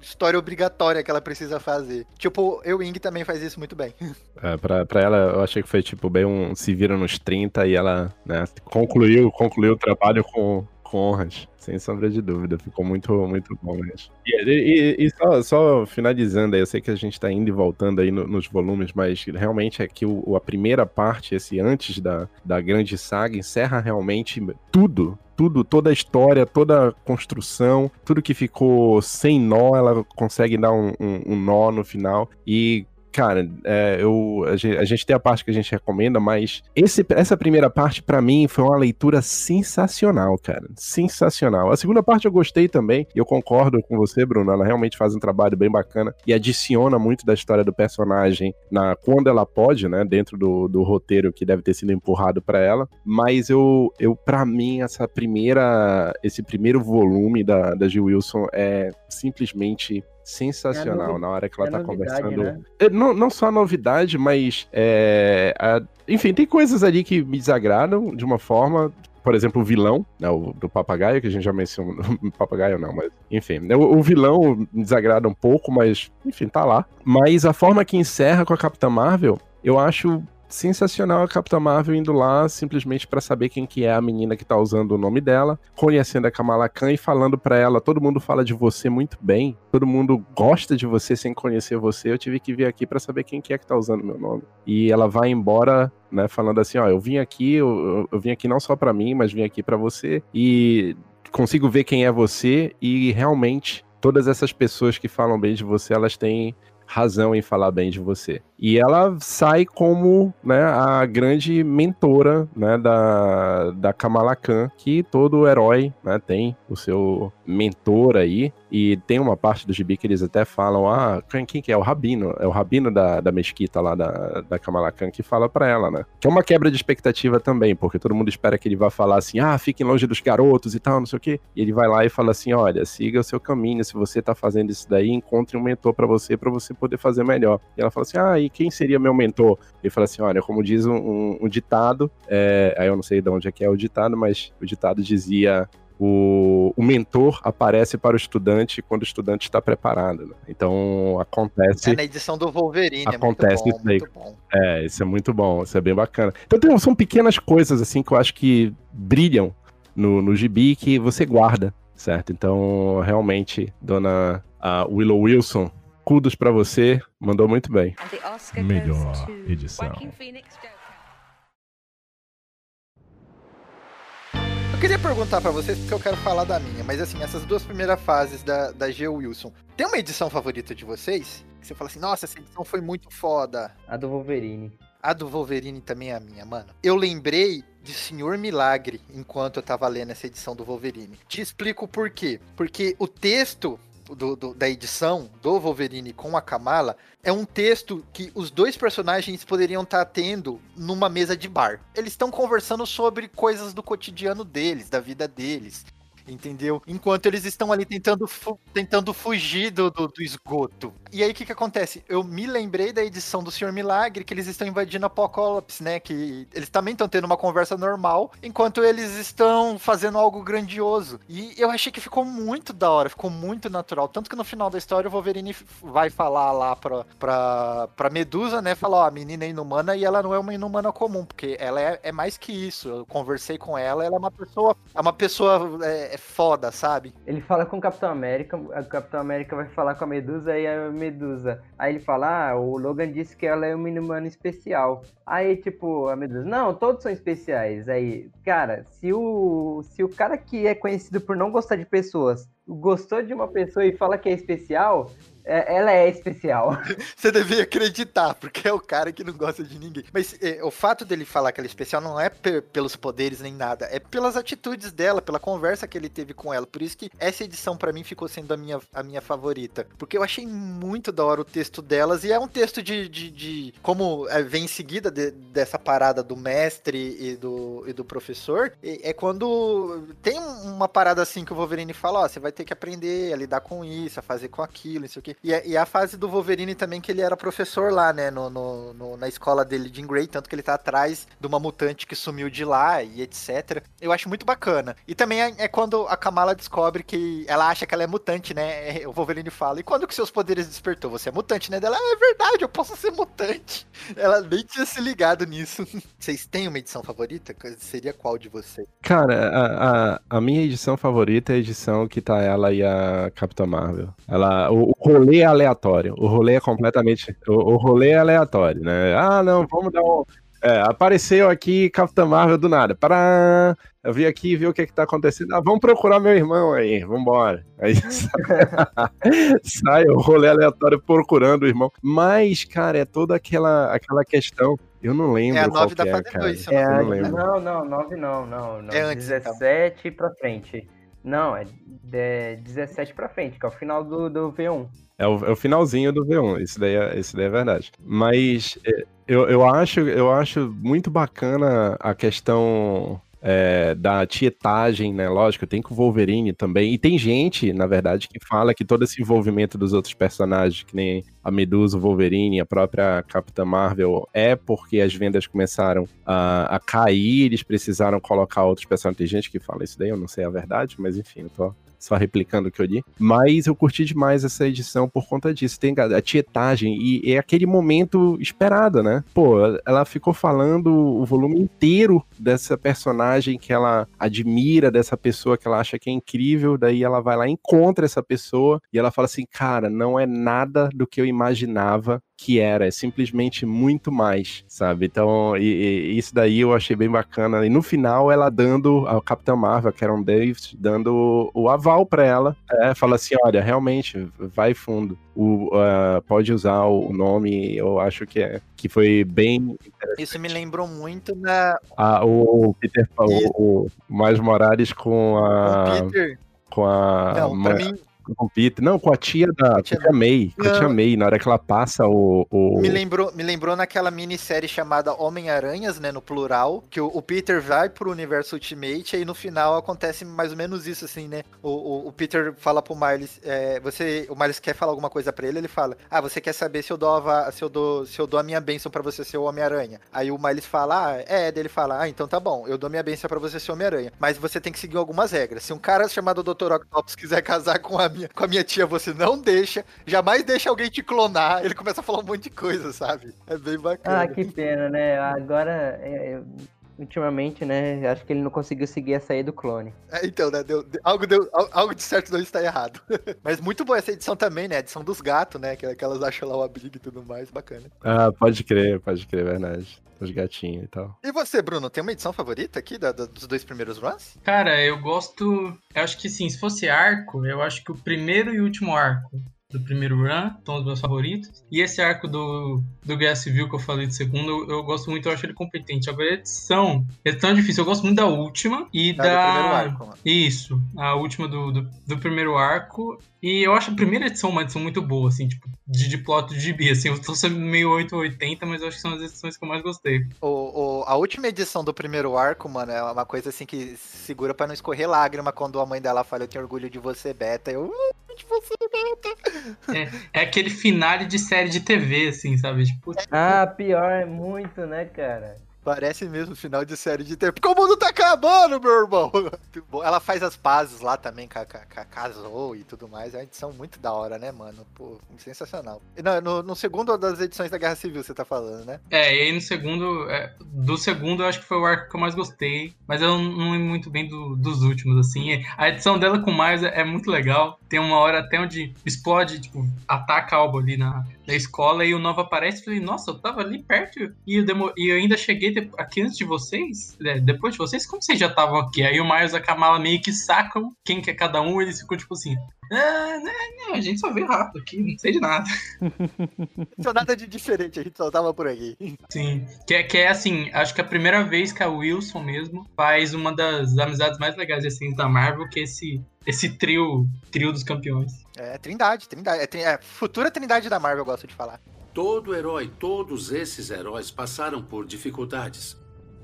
história obrigatória que ela precisa fazer. Tipo, eu Wing também faz isso muito bem. <laughs> É, pra, pra ela, eu achei que foi tipo bem um se vira nos 30 e ela né, concluiu, concluiu o trabalho com, com honras, sem sombra de dúvida. Ficou muito, muito bom mesmo. E, e- e só, só finalizando aí, eu sei que a gente tá indo e voltando aí no- nos volumes, mas realmente é que o- a primeira parte, esse antes da, da grande saga, encerra realmente tudo. Tudo, toda a história, toda a construção, tudo que ficou sem nó, ela consegue dar um, um- um nó no final. E Cara, é, eu, a, gente, a gente tem a parte que a gente recomenda, mas esse, essa primeira parte, pra mim, foi uma leitura sensacional, cara. Sensacional. A segunda parte eu gostei também, e eu concordo com você, Bruno. Ela realmente faz um trabalho bem bacana e adiciona muito da história do personagem na quando ela pode, né? Dentro do, do roteiro que deve ter sido empurrado pra ela. Mas eu, eu para mim, essa primeira, esse primeiro volume da, da Jill Wilson é simplesmente sensacional novi- na hora que ela é tá conversando. né? É, Não, não só a novidade, mas. é, a- enfim, tem coisas ali que me desagradam de uma forma. Por exemplo, o vilão, né, o, do papagaio, que a gente já mencionou. <laughs> papagaio não, mas. Enfim, né, o, o vilão me desagrada um pouco, mas. Enfim, tá lá. Mas a forma que encerra com a Capitã Marvel, eu acho sensacional a Capitã Marvel indo lá simplesmente pra saber quem que é a menina que tá usando o nome dela, conhecendo a Kamala Khan e falando pra ela, todo mundo fala de você muito bem, todo mundo gosta de você sem conhecer você, eu tive que vir aqui pra saber quem que é que tá usando meu nome. E ela vai embora, né, falando assim, ó, eu vim aqui, eu, eu- vim aqui não só pra mim, mas vim aqui pra você e consigo ver quem é você e realmente todas essas pessoas que falam bem de você, elas têm razão em falar bem de você. E ela sai como né, a grande mentora né, da, da Kamala Khan, que todo herói né, tem o seu mentor aí. E tem uma parte do gibi que eles até falam: ah, quem, quem que é? O Rabino. É o Rabino da, da mesquita lá da, da Kamala Khan que fala pra ela, né? Que é uma quebra de expectativa também, porque todo mundo espera que ele vá falar assim: ah, fiquem longe dos garotos e tal, não sei o quê. E ele vai lá e fala assim: olha, siga o seu caminho. Se você tá fazendo isso daí, encontre um mentor pra você, pra você poder fazer melhor. E ela fala assim: ah, e quem seria meu mentor? Ele fala assim: olha, como diz um, um- um ditado, é, aí eu não sei de onde é que é o ditado, mas o ditado dizia. O, o mentor aparece para o estudante quando o estudante está preparado. né? Então acontece. É na edição do Wolverine, Acontece é muito isso bom, aí. muito. É, isso é muito bom, isso é bem bacana. Então tem- são pequenas coisas assim que eu acho que brilham no, no gibi que você guarda, certo? Então, realmente, dona Willow Wilson, kudos pra você, mandou muito bem. Melhor edição. Eu queria perguntar pra vocês, porque eu quero falar da minha, mas assim, essas duas primeiras fases da, da G. Wilson, tem uma edição favorita de vocês? Que você fala assim, nossa, essa edição foi muito foda. A do Wolverine. A do Wolverine também é a minha, mano. Eu lembrei de Senhor Milagre enquanto eu tava lendo essa edição do Wolverine. Te explico por quê. Porque o texto do- do- da edição do Wolverine com a Kamala é um texto que os dois personagens poderiam estar tendo numa mesa de bar. Eles estão conversando sobre coisas do cotidiano deles, da vida deles. Entendeu? Enquanto eles estão ali tentando, fu- tentando fugir do, do, do esgoto. E aí o que, que acontece? Eu me lembrei da edição do Senhor Milagre que eles estão invadindo Apocalipse, né? Que eles também estão tendo uma conversa normal, enquanto eles estão fazendo algo grandioso. E eu achei que ficou muito da hora, ficou muito natural. Tanto que no final da história o Wolverine vai falar lá pra, pra, pra Medusa, né? Falar, ó, a menina é inumana e ela não é uma inumana comum, porque ela é, é mais que isso. Eu conversei com ela, ela é uma pessoa, é uma pessoa é, é foda, sabe? Ele fala com o Capitão América, o Capitão América vai falar com a Medusa e a Medusa. Aí ele fala: Ah, o Logan disse que ela é uma inumana especial. Aí, tipo, a Medusa, não, todos são especiais. Aí, cara, se o, se o cara que é conhecido por não gostar de pessoas gostou de uma pessoa e fala que é especial, é- ela é especial. <laughs> Você devia acreditar, porque é o cara que não gosta de ninguém. Mas é, o fato dele falar que ela é especial não é pe- pelos poderes nem nada, é pelas atitudes dela, pela conversa que ele teve com ela. Por isso que essa edição pra mim ficou sendo a minha, a minha favorita. Porque eu achei muito da hora o texto delas, e é um texto de. de, de- como é, vem em seguida de- dessa parada do mestre e do, e do professor, e- é quando tem um- uma parada assim que o Wolverine fala: Ó, você vai ter que aprender a lidar com isso, a fazer com aquilo, não sei o quê. E, a- e a fase do Wolverine também, que ele era professor lá, né, no, no- no- na escola dele de Grey, tanto que ele tá atrás de uma mutante que sumiu de lá e etc. Eu acho muito bacana. E também é, é quando a Kamala descobre que ela acha que ela é mutante, né? O Wolverine fala: E quando que seus poderes despertou? Você é mutante, né? Dela, "Ah, é verdade, eu posso ser mutante. <laughs> Ela nem tinha se ligado nisso. <laughs> Vocês têm uma edição favorita? Seria qual de vocês? Cara, a, a, a minha edição favorita é a edição que tá ela e a Capitã Marvel. Ela, o, o rolê é aleatório. O rolê é completamente. O, o rolê é aleatório, né? Ah, não, vamos dar um. É, apareceu aqui Capitã Marvel do nada. Pará! Eu vim aqui ver o que, que tá acontecendo. Ah, vamos procurar meu irmão aí, vambora. Aí sai, <laughs> sai o rolê aleatório procurando o irmão. Mas, cara, é toda aquela, aquela questão. Eu não lembro. É a qual nove que da é, fase cara. 2, se eu É, não lembro. não, não, 9 não, não, não. É antes, então. 17 pra frente. Não, é, é 17 pra frente, que é o final do, do V1. É o, é o finalzinho do V1, isso daí é, isso daí é verdade. Mas é, eu, eu, acho, eu acho muito bacana a questão é, da tietagem, né? Lógico, tem com o Wolverine também. E tem gente, na verdade, que fala que todo esse envolvimento dos outros personagens, que nem a Medusa, o Wolverine, a própria Capitã Marvel, é porque as vendas começaram a, a cair, eles precisaram colocar outros personagens. Tem gente que fala isso daí, eu não sei a verdade, mas enfim, eu tô só replicando o que eu li. Mas eu curti demais essa edição por conta disso. Tem a tietagem e é aquele momento esperado, né? Pô, ela ficou falando o volume inteiro dessa personagem que ela admira, dessa pessoa que ela acha que é incrível. Daí ela vai lá, encontra essa pessoa e ela fala assim: Cara, não é nada do que eu imaginava que era, é simplesmente muito mais, sabe? Então, e, e, isso daí eu achei bem bacana. E no final, ela dando ao Capitão Marvel, a Karen Davis, dando o aval para ela, é, fala assim: olha, realmente, vai fundo. O, uh, pode usar o nome, eu acho que é que foi bem Isso me lembrou muito na. Ah, o Peter, o, o Miles Morales com a. O Peter. Com a. Não, pra mim, com o Peter. Não, com a tia da tia, tia May. Com a tia May, na hora que ela passa o. o... Me, lembrou, me lembrou naquela minissérie chamada Homem-Aranhas, né? No plural. Que o, o, Peter vai pro universo Ultimate e aí no final acontece mais ou menos isso, assim, né? O, o, o Peter fala pro Miles. É, você, o Miles quer falar alguma coisa pra ele, ele fala: Ah, você quer saber se eu dou a, se eu dou, se eu dou a minha bênção pra você ser o Homem-Aranha? Aí o Miles fala: Ah, é, daí ele fala: Ah, então tá bom, eu dou minha bênção pra você ser Homem-Aranha. Mas você tem que seguir algumas regras. Se um cara chamado Dr. Octopus quiser <laughs> casar com a minha, com a minha tia, você não deixa, jamais deixa alguém te clonar. Ele começa a falar um monte de coisa, sabe? É bem bacana. Ah, que pena, né? Agora, é, ultimamente, né? Acho que ele não conseguiu seguir a saída do clone. É, então, né? Deu, deu, algo, deu, algo de certo não está errado. <laughs> Mas muito boa essa edição também, né? A edição dos gatos, né? Que, que elas acham lá o abrigo e tudo mais. Bacana. Ah, pode crer, pode crer, verdade. Os gatinhos e tal. E você, Bruno, tem uma edição favorita aqui da, da, dos dois primeiros runs? Cara, eu gosto. Eu acho que sim, se fosse arco, eu acho que o primeiro e último arco do primeiro run, são os meus favoritos. E esse arco do, do Guerra Civil que eu falei de segundo, eu, eu gosto muito, eu acho ele competente. Agora a edição é tão difícil, eu gosto muito da última e Ah, da. do primeiro arco, mano. Isso, a última do, do, do primeiro arco. E eu acho a primeira edição uma edição muito boa, assim, tipo, de, de plot de gibi, assim, eu tô sendo meio 880, mas eu acho que são as edições que eu mais gostei. O, o- a última edição do primeiro arco, mano, é uma coisa assim que segura pra não escorrer lágrima quando a mãe dela fala: Eu tenho orgulho de você, Beta. Eu, "Uh, de você, Beta. É aquele finale de série de TV, assim, sabe? Tipo, Ah, pior é muito, né, cara? Parece mesmo final de série de tempo. Porque o mundo tá acabando, meu irmão. <laughs> Ela faz as pazes lá também, casou e tudo mais. É uma edição muito da hora, né, mano? Pô, sensacional. E No, no, segundo das edições da Guerra Civil, você tá falando, né? É, e aí no segundo, é, do segundo eu acho que foi o arco que eu mais gostei, mas eu não lembro muito bem do- dos últimos, assim. A edição dela com Miles é, é muito legal. Tem uma hora até onde explode, tipo, ataca algo ali na, na escola e o Nova aparece e falei, nossa, eu tava ali perto e eu, demo- e eu ainda cheguei aqui antes de vocês, é, depois de vocês, como vocês já estavam aqui? Aí o Miles e a Kamala meio que sacam quem que é cada um, e eles ficam tipo assim, ah, né, né, a gente só vê rápido aqui, não sei de nada. <laughs> Não nada de diferente, a gente só tava por aqui. Sim, que é, que é assim, acho que é a primeira vez que a Wilson mesmo faz uma das amizades mais legais assim, da Marvel, que é esse, esse trio, trio dos campeões. É, Trindade, Trindade. É, é, futura Trindade da Marvel, eu gosto de falar. Todo herói, todos esses heróis passaram por dificuldades.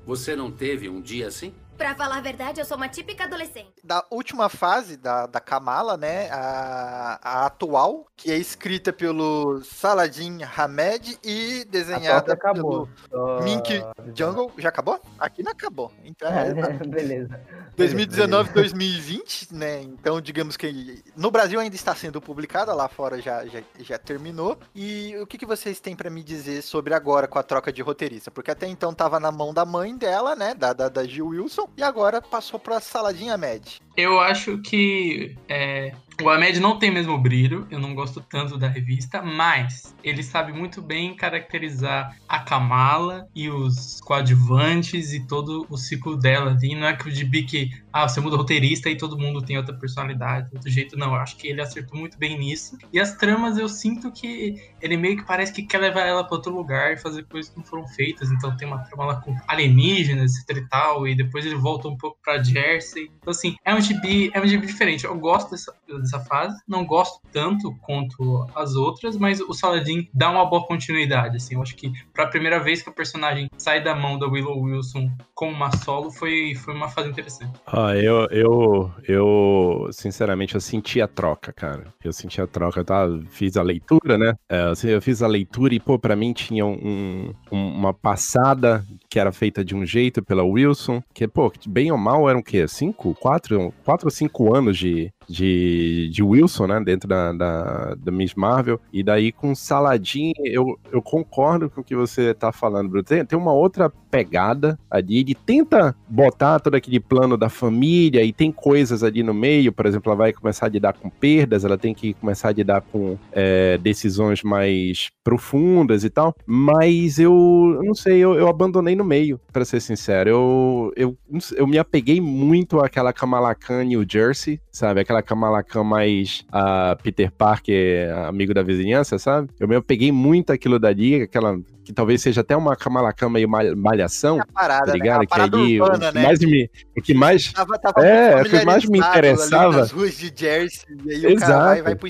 Você não teve um dia assim? Pra falar a verdade, eu sou uma típica adolescente. Da última fase da, da Kamala, né? A, a atual, que é escrita pelo Saladin Hamed e desenhada acabou. pelo Só Mink avisando. Jungle. Já acabou? Aqui não acabou. Então, É, é, <laughs> beleza. 2019, 2020, né? Então, digamos que no Brasil ainda está sendo publicada, lá fora já, já, já terminou. E o que, que vocês têm pra me dizer sobre agora com a troca de roteirista? Porque até então tava na mão da mãe dela, né? Da, da, da Jill Wilson, e agora passou pra Saladinha Med. Eu acho que é, o Ahmed não tem mesmo brilho, eu não gosto tanto da revista, mas ele sabe muito bem caracterizar a Kamala e os coadjuvantes e todo o ciclo dela ali. Não é que o gibi que, ah, você muda roteirista e todo mundo tem outra personalidade, outro jeito, não. Eu acho que ele acertou muito bem nisso. E as tramas eu sinto que ele meio que parece que quer levar ela para outro lugar e fazer coisas que não foram feitas. Então tem uma trama lá com alienígenas e tal, e depois ele volta um pouco pra Jersey. Então, assim, é um gibi, é um gibi diferente. Eu gosto dessa, dessa fase. Não gosto tanto quanto as outras, mas o Saladin dá uma boa continuidade, assim. Eu acho que pra primeira vez que o personagem sai da mão da Willow Wilson com uma solo foi, foi uma fase interessante. Ah, eu, eu, eu, sinceramente, eu senti a troca, cara. Eu senti a troca, tá? Fiz a leitura, né? É, eu fiz a leitura e, pô, pra mim tinha um, um, uma passada que era feita de um jeito pela Wilson, que, pô, bem ou mal eram o quê? Cinco? Quatro? Quatro ou cinco anos de, de, de Wilson, né? Dentro da, da, da Miss Marvel. E daí com Saladin, eu, eu concordo com o que você tá falando, Bruno. Tem, tem uma outra pegada ali. Ele tenta botar todo aquele plano da família e tem coisas ali no meio. Por exemplo, ela vai começar a lidar com perdas, ela tem que começar a lidar com é, decisões mais profundas e tal. Mas eu, eu não sei, eu, eu abandonei no meio, para ser sincero. Eu, eu, eu me apeguei muito àquela Kamala Khan New Jersey, sabe? Aquela Kamala Khan mais a Peter Parker, amigo da vizinhança, sabe? Eu me peguei muito aquilo dali, aquela que talvez seja até uma Kamala Khan meio malhação, é parada, tá né? ligado? Né? Que aí urbana, o, que né? mais me, o que mais tava, tava é, o que mais me interessava. ruas de Jersey, e aí Exato. o cara vai, vai pro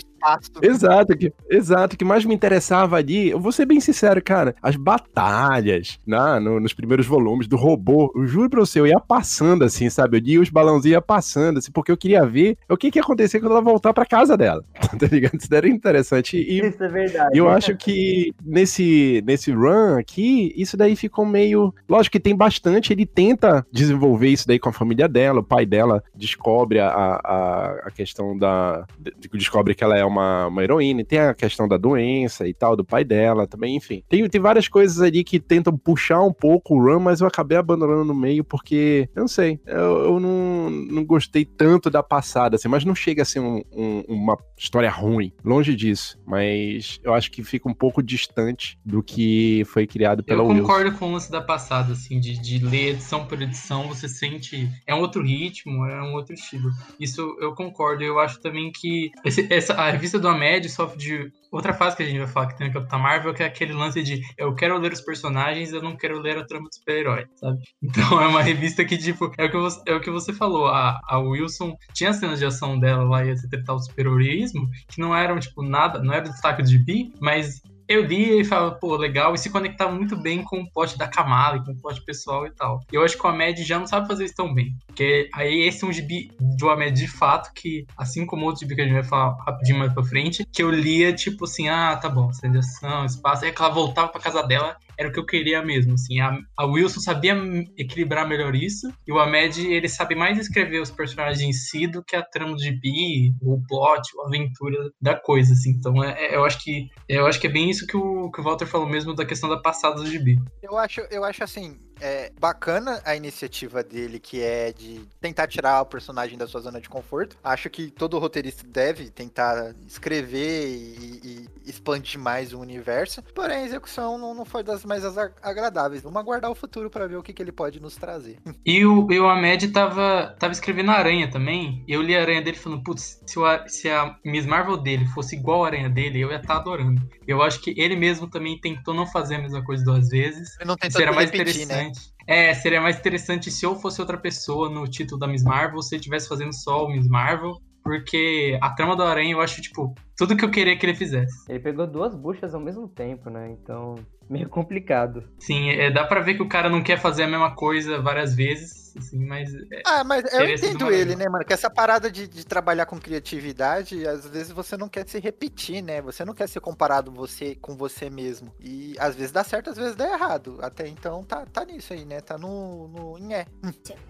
Exato, que, exato, o que mais me interessava ali, eu vou ser bem sincero, cara, as batalhas, né, no, nos primeiros volumes do robô, eu juro pra você, eu ia passando assim, sabe? Eu ia os balãozinhos ia passando, assim, porque eu queria ver o que, que ia acontecer quando ela voltar pra casa dela, <laughs> tá ligado? Isso era interessante. E, <laughs> Isso é verdade. eu acho que nesse, nesse run aqui, isso daí ficou meio. Lógico que tem bastante, ele tenta desenvolver isso daí com a família dela, o pai dela descobre a, a, a questão da. Descobre que ela é uma, uma heroína, e tem a questão da doença e tal, do pai dela também, enfim. Tem, tem várias coisas ali que tentam puxar um pouco o run, mas eu acabei abandonando no meio porque, eu não sei, eu, eu não, não gostei tanto da passada, assim, mas não chega a ser um, um, uma história ruim, longe disso, mas eu acho que fica um pouco distante do que foi criado pela Eu concordo com o lance da passada, assim, de, de ler edição por edição, você sente. É um outro ritmo, é um outro estilo. Isso eu concordo. Eu acho também que esse, essa, a revista do Amédio sofre de outra fase que a gente vai falar que tem no Capitão Marvel, que é aquele lance de eu quero ler os personagens, eu não quero ler a trama do super-herói, sabe? <laughs> Então é uma revista que, tipo, é o que você, é o que você falou. A, a Wilson tinha cenas de ação dela lá e esse tal super-heroísmo, que não eram, tipo, nada, não era destaque de bi, mas eu li e falava, pô, legal, e se conectava muito bem com o plot da Kamala, com o plot pessoal e tal. E eu acho que o Ahmed já não sabe fazer isso tão bem. Porque aí esse é um gibi do Ahmed de fato, que, assim como outro gibi que a gente vai falar rapidinho mais pra frente, que eu lia, tipo assim, ah, tá bom, cena de ação, espaço, aí ela voltava pra casa dela, era o que eu queria mesmo, assim. A, a Wilson sabia equilibrar melhor isso, e o Ahmed, ele sabe mais escrever os personagens em si do que a trama do gibi, o plot, a aventura da coisa, assim. Então, é, é, eu acho que eu acho que é bem isso que o, que o Walter falou mesmo da questão da passada do gibi. Eu acho, eu acho assim, é bacana a iniciativa dele, que é de tentar tirar o personagem da sua zona de conforto. Acho que todo roteirista deve tentar escrever e, e expandir mais o universo. Porém, a execução não, não foi das mais agradáveis. Vamos aguardar o futuro para ver o que, que ele pode nos trazer. <laughs> E o, e o Ahmed tava, tava escrevendo a Aranha também. Eu li a Aranha dele falando, putz, se, se a Miss Marvel dele fosse igual a Aranha dele, eu ia estar tá adorando. Eu acho que ele mesmo também tentou não fazer a mesma coisa duas vezes. Ele não tentou Será mais repetir, interessante. Né? É, seria mais interessante se eu fosse outra pessoa no título da Miss Marvel, se ele estivesse fazendo só o Miss Marvel, porque a trama do Aranha eu acho, tipo, tudo que eu queria que ele fizesse. Ele pegou duas buchas ao mesmo tempo, né? Então, <laughs> meio complicado. Sim, é, dá para ver que o cara não quer fazer a mesma coisa várias vezes assim, mas. É, ah, mas eu entendo ele, né, mano? Que essa parada de, de, trabalhar com criatividade, às vezes você não quer se repetir, né? Você não quer ser comparado você com você mesmo. E às vezes dá certo, às vezes dá errado. Até então tá, tá nisso aí, né? Tá no, no em é.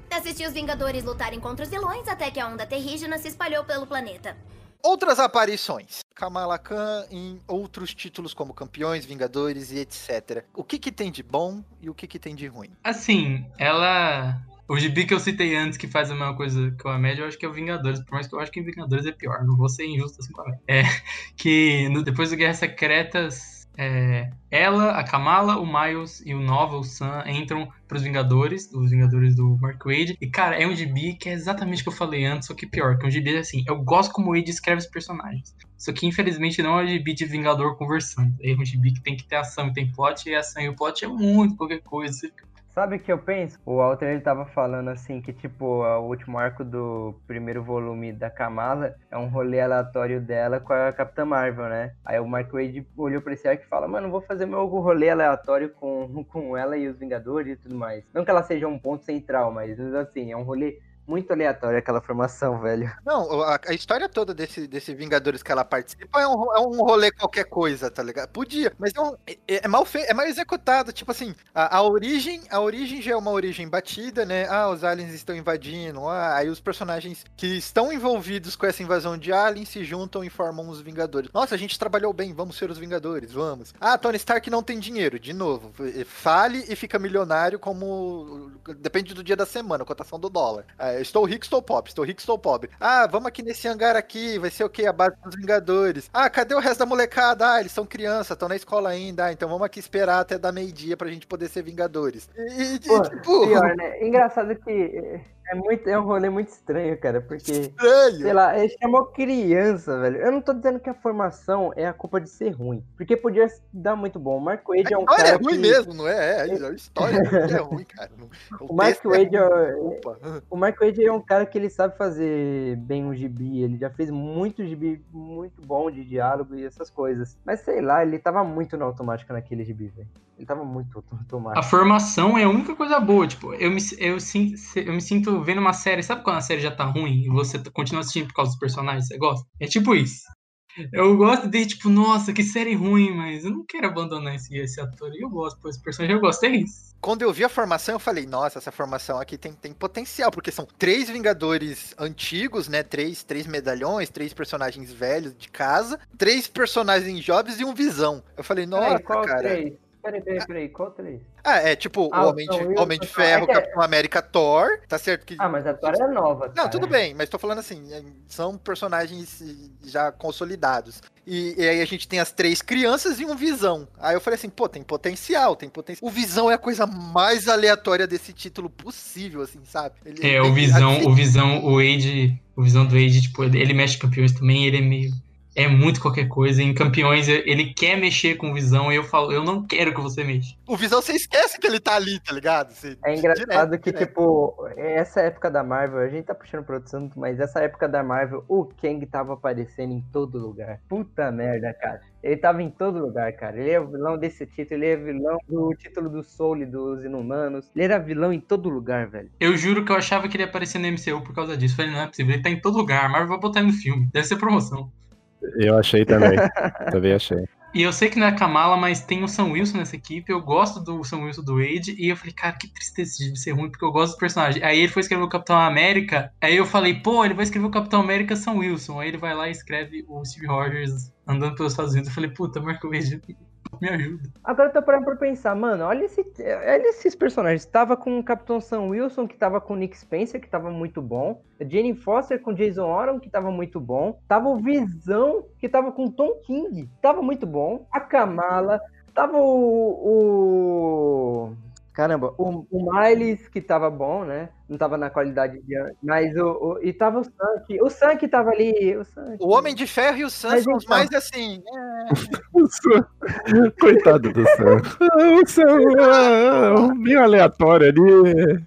Assisti os Vingadores lutarem contra os vilões até que a onda terrígena se espalhou pelo planeta. Outras aparições. Kamala Khan em outros títulos como Campeões, Vingadores e etc. O que que tem de bom e o que que tem de ruim? Assim, ela o gibi que eu citei antes, que faz a mesma coisa que o Amédio, eu acho que é o Vingadores, por mais que eu acho que Vingadores é pior, não vou ser injusto assim com a Amédio. É, <laughs> que no, depois do Guerras Secretas, é, ela, a Kamala, o Miles e o Nova, o Sam, entram pros Vingadores, os Vingadores do Mark Wade. E, cara, é um gibi que é exatamente o que eu falei antes, só que pior, que é um gibi assim, eu gosto como o Wade escreve os personagens. Só que, infelizmente, não é um gibi de Vingador conversando. É um gibi que tem que ter ação e tem plot, e a ação e o plot é muito qualquer coisa. Você fica Sabe o que eu penso? O Walter ele tava falando assim que, tipo, o último arco do primeiro volume da Kamala é um rolê aleatório dela com a Capitã Marvel, né? Aí o Mark Wade olhou pra esse arco e fala, mano, vou fazer meu rolê aleatório com, <laughs> com ela e os Vingadores e tudo mais. Não que ela seja um ponto central, mas assim, é um rolê muito aleatória aquela formação, velho. Não, a, a, história toda desse, desse Vingadores que ela participa é um, é um rolê qualquer coisa, tá ligado? Podia, mas é, um, é, é mal feito, é mal executado. Tipo assim, a, a, origem, a origem já é uma origem batida, né? Ah, os aliens estão invadindo. Ah, aí os personagens que estão envolvidos com essa invasão de aliens se juntam e formam os Vingadores. Nossa, a gente trabalhou bem, vamos ser os Vingadores, vamos. Ah, Tony Stark não tem dinheiro, de novo. Fale e fica milionário como. Depende do dia da semana, cotação do dólar. Ah, estou rico, estou pobre, estou rico, estou pobre. Ah, vamos aqui nesse hangar aqui, vai ser o quê? A base dos Vingadores. Ah, cadê o resto da molecada? Ah, eles são crianças, estão na escola ainda. Ah, então vamos aqui esperar até dar meio-dia pra gente poder ser Vingadores. E, e Pô, tipo... Pior, né? Engraçado que é, muito, é um rolê muito estranho, cara, porque. Estranho! Sei lá, ele chamou criança, velho. Eu não tô dizendo que a formação é a culpa de ser ruim. Porque podia dar muito bom. O Mark Wade é um cara. é ruim que... mesmo, não é? É, é a história é ruim, cara. O, o Mark é Wade é, o Mark Wade é um cara que ele sabe fazer bem um gibi. Ele já fez muito gibi muito bom de diálogo e essas coisas. Mas sei lá, ele tava muito no automático naquele gibi, velho. Ele tava muito automático. A formação é a única coisa boa. Tipo, eu me, eu, eu me sinto vendo uma série. Sabe quando a série já tá ruim e você continua assistindo por causa dos personagens? Você gosta? É tipo isso. Eu gosto de, tipo, nossa, que série ruim, mas eu não quero abandonar esse, esse ator. E eu gosto, pois esse personagem eu gosto, é isso. Quando eu vi a formação, eu falei, nossa, essa formação aqui tem, tem potencial, porque são três Vingadores antigos, né? Três, três medalhões, três personagens velhos de casa, três personagens jovens e um visão. Eu falei, nossa, qual cara. Três? Peraí, peraí, peraí, qual três? Ah, é tipo ah, o Homem, de, Homem de Ferro, é que... Capitão América, Thor, tá certo que... Ah, mas a Thor é nova, Não, tudo bem, mas tô falando assim, é, são personagens já consolidados. E, e, aí a gente tem as três crianças e um Visão. Aí eu falei assim, pô, tem potencial, tem potencial. O Visão é a coisa mais aleatória desse título possível, assim, sabe? Ele, é, o Visão, assim... o Visão, o Age, o Visão do Age, tipo, ele mexe campeões também, ele é meio é muito qualquer coisa. Em campeões, ele quer mexer com visão e eu falo, eu não quero que você mexa. O visão, você esquece que ele tá ali, tá ligado? Você, é engraçado direto, que, direto. tipo, essa época da Marvel, a gente tá puxando pro outro assunto, mas essa época da Marvel, o Kang tava aparecendo em todo lugar. Puta merda, cara. Ele tava em todo lugar, cara. Ele é vilão desse título, ele é vilão do título do Soul dos Inumanos. Ele era vilão em todo lugar, velho. Eu juro que eu achava que ele ia aparecer no MCU por causa disso. Eu falei, não é possível, ele tá em todo lugar. A Marvel vai botar ele no filme. Deve ser promoção. Eu achei também. <laughs> também achei. E eu sei que não é a Kamala, mas tem o Sam Wilson nessa equipe. Eu gosto do Sam Wilson do Wade. E eu falei, cara, que tristeza de ser ruim, porque eu gosto do personagem. Aí ele foi escrever o Capitão América. Aí eu falei, pô, ele vai escrever o Capitão América Sam Wilson. Aí ele vai lá e escreve o Steve Rogers andando pelos Estados Unidos. Eu falei, puta, Mark Wade me ajuda. Agora eu tô parando pra pensar, mano, olha, esse, olha esses personagens. Tava com o Capitão Sam Wilson, que tava com o Nick Spencer, que tava muito bom. Jane Foster com Jason Aaron, que tava muito bom. Tava o Visão, que tava com Tom King, tava muito bom. A Kamala. Tava o, o Caramba, o, o Miles, que tava bom, né? Não tava na qualidade de antes. Mas o, o. E tava o Sank. O Sank tava ali. O, Sank. o Homem de Ferro e o Sank são os então. mais assim. É... <laughs> Coitado do Sank. <laughs> o Sank, é, meio aleatório ali.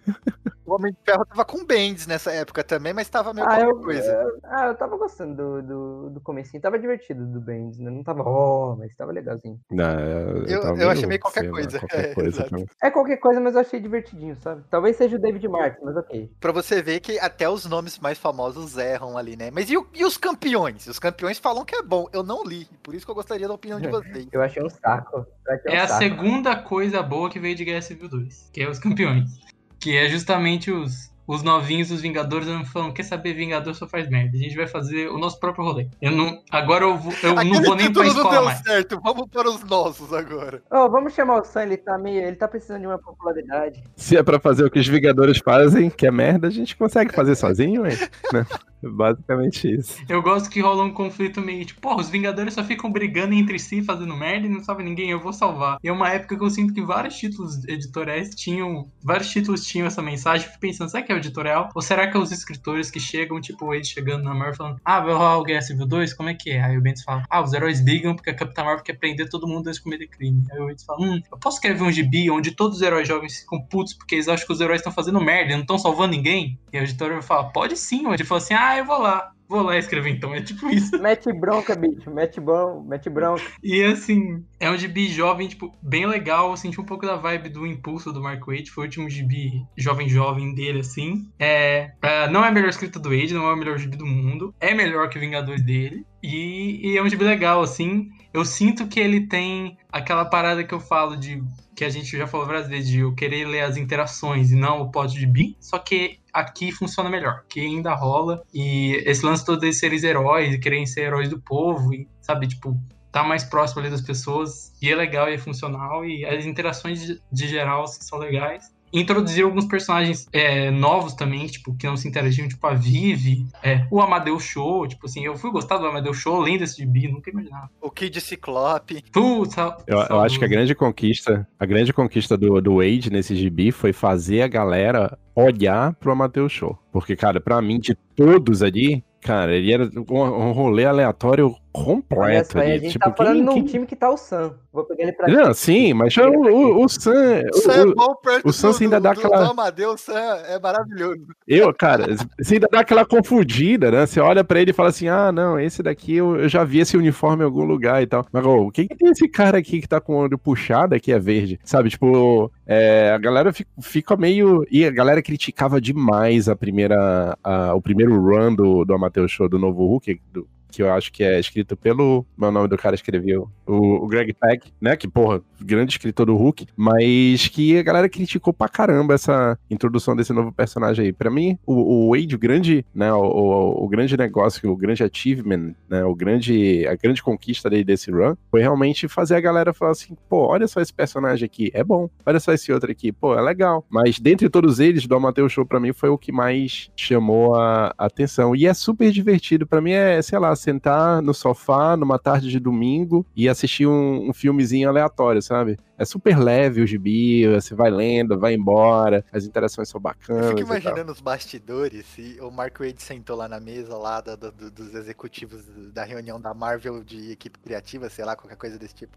O Homem de Ferro tava com Bendis nessa época também, mas tava meio ah, eu, coisa. Eu, ah, eu tava gostando do, do, do comecinho. Tava divertido do Bendis, né? Não tava, ó, oh, mas tava legalzinho. Não, eu, eu, eu, eu achei meio qualquer coisa. Qualquer <laughs> é, coisa é, qualquer coisa, mas eu achei divertidinho, sabe? Talvez seja o David Martin, mas ok. Pra você ver que até os nomes mais famosos erram ali, né? Mas e, e os campeões? Os campeões falam que é bom. Eu não li, por isso que eu gostaria da opinião de <laughs> vocês. eu achei um saco. Achei um é saco. a segunda coisa boa que veio de Guerra Civil 2, que é os campeões. Que é justamente os os novinhos os Vingadores não falam, quer saber, Vingador só faz merda. A gente vai fazer o nosso próprio rolê. Eu não, agora eu, vou, eu não vou nem pra escola deu mais. certo, vamos para os nossos agora. Oh, vamos chamar o Sam, ele tá meio, ele tá precisando de uma popularidade. Se é pra fazer o que os Vingadores fazem, que é merda, a gente consegue fazer sozinho, hein? <laughs> Basicamente isso. Eu gosto que rola um conflito meio tipo, porra, os Vingadores só ficam brigando entre si, fazendo merda e não salva ninguém, eu vou salvar. E é uma época que eu sinto que vários títulos editoriais tinham. Vários títulos tinham essa mensagem. Fico pensando, será que é o editorial? Ou será que é os escritores que chegam, tipo, ele chegando na Marvel falando, ah, vai rolar o Guerra Civil 2? Como é que é? Aí o Bendis fala, ah, os heróis brigam porque a Capitã Marvel quer prender todo mundo antes de cometer crime. Aí o Bendis fala, hum, eu posso escrever um gibi onde todos os heróis jovens ficam putos porque eles acham que os heróis estão fazendo merda e não estão salvando ninguém? E a editora fala, pode sim. Ele falou assim, ah, eu vou lá. Vou lá escrever então, é tipo isso. Mete bronca, bicho. Mete, bron... Mete bronca. E assim, é um gibi jovem, tipo, bem legal. Eu senti um pouco da vibe do impulso do Mark Waid. Foi o último gibi jovem-jovem dele, assim. É, é, não é a melhor escrita do Wade, não é o melhor gibi do mundo. É melhor que Vingadores dele. E, e é um gibi legal, assim. Eu sinto que ele tem aquela parada que eu falo de que a gente já falou várias vezes de eu querer ler as interações e não o pod de bi, só que aqui funciona melhor, que ainda rola. E esse lance todo de serem heróis e querem ser heróis do povo e sabe, tipo, tá mais próximo ali das pessoas e é legal e é funcional e as interações de, de geral são legais introduzir alguns personagens é, novos também, tipo, que não se interagiam, tipo a Vivi, é, o Amadeus Show, tipo assim, eu fui gostar do Amadeus Show, além desse gibi, nunca imaginava. O Kid Ciclope. Putz, eu, eu, acho que a grande conquista, a grande conquista do, do Wade nesse gibi foi fazer a galera olhar pro Amadeus Show. Porque, cara, pra mim, de todos ali, cara, ele era um, um rolê aleatório completo. Olha, ali. a gente tipo, tá falando quem, num time que tá o Sam. Vou pegar ele pra Não, sim, mas o, o, o Sam. O, Sam é bom perto o Sam do, ainda dá do, aquela. Do Amadeus, Sam é maravilhoso. Eu, cara, você ainda dá aquela confundida, né? Você olha pra ele e fala assim: ah, não, esse daqui eu, eu já vi esse uniforme em algum lugar e tal. Mas, oh, o que, que tem esse cara aqui que tá com o olho puxado aqui é verde? Sabe, tipo, é, a galera fica, fica, meio. E a galera criticava demais a primeira. A, o primeiro run do, do Amadeus Show do novo Hulk, do, que eu acho que é escrito pelo. Meu nome do cara escreveu. O, o Greg Peck, né? Que, porra, grande escritor do Hulk. Mas que a galera criticou pra caramba essa introdução desse novo personagem aí. Pra mim, o, o Wade, o grande, né? O, o, o, grande negócio, o grande achievement, né? O grande, a grande conquista dele desse run foi realmente fazer a galera falar assim: pô, olha só esse personagem aqui, é bom. Olha só esse outro aqui, pô, é legal. Mas dentre todos eles, do Amadeus Show, pra mim, foi o que mais chamou a atenção. E é super divertido. Pra mim é, sei lá, sentar no sofá numa tarde de domingo e assistir um, um filmezinho aleatório, sabe? É super leve o gibi, você vai lendo, vai embora, as interações são bacanas. Eu fico imaginando os bastidores, e o Mark Wade sentou lá na mesa lá do, do, dos executivos da reunião da Marvel de equipe criativa, sei lá, qualquer coisa desse tipo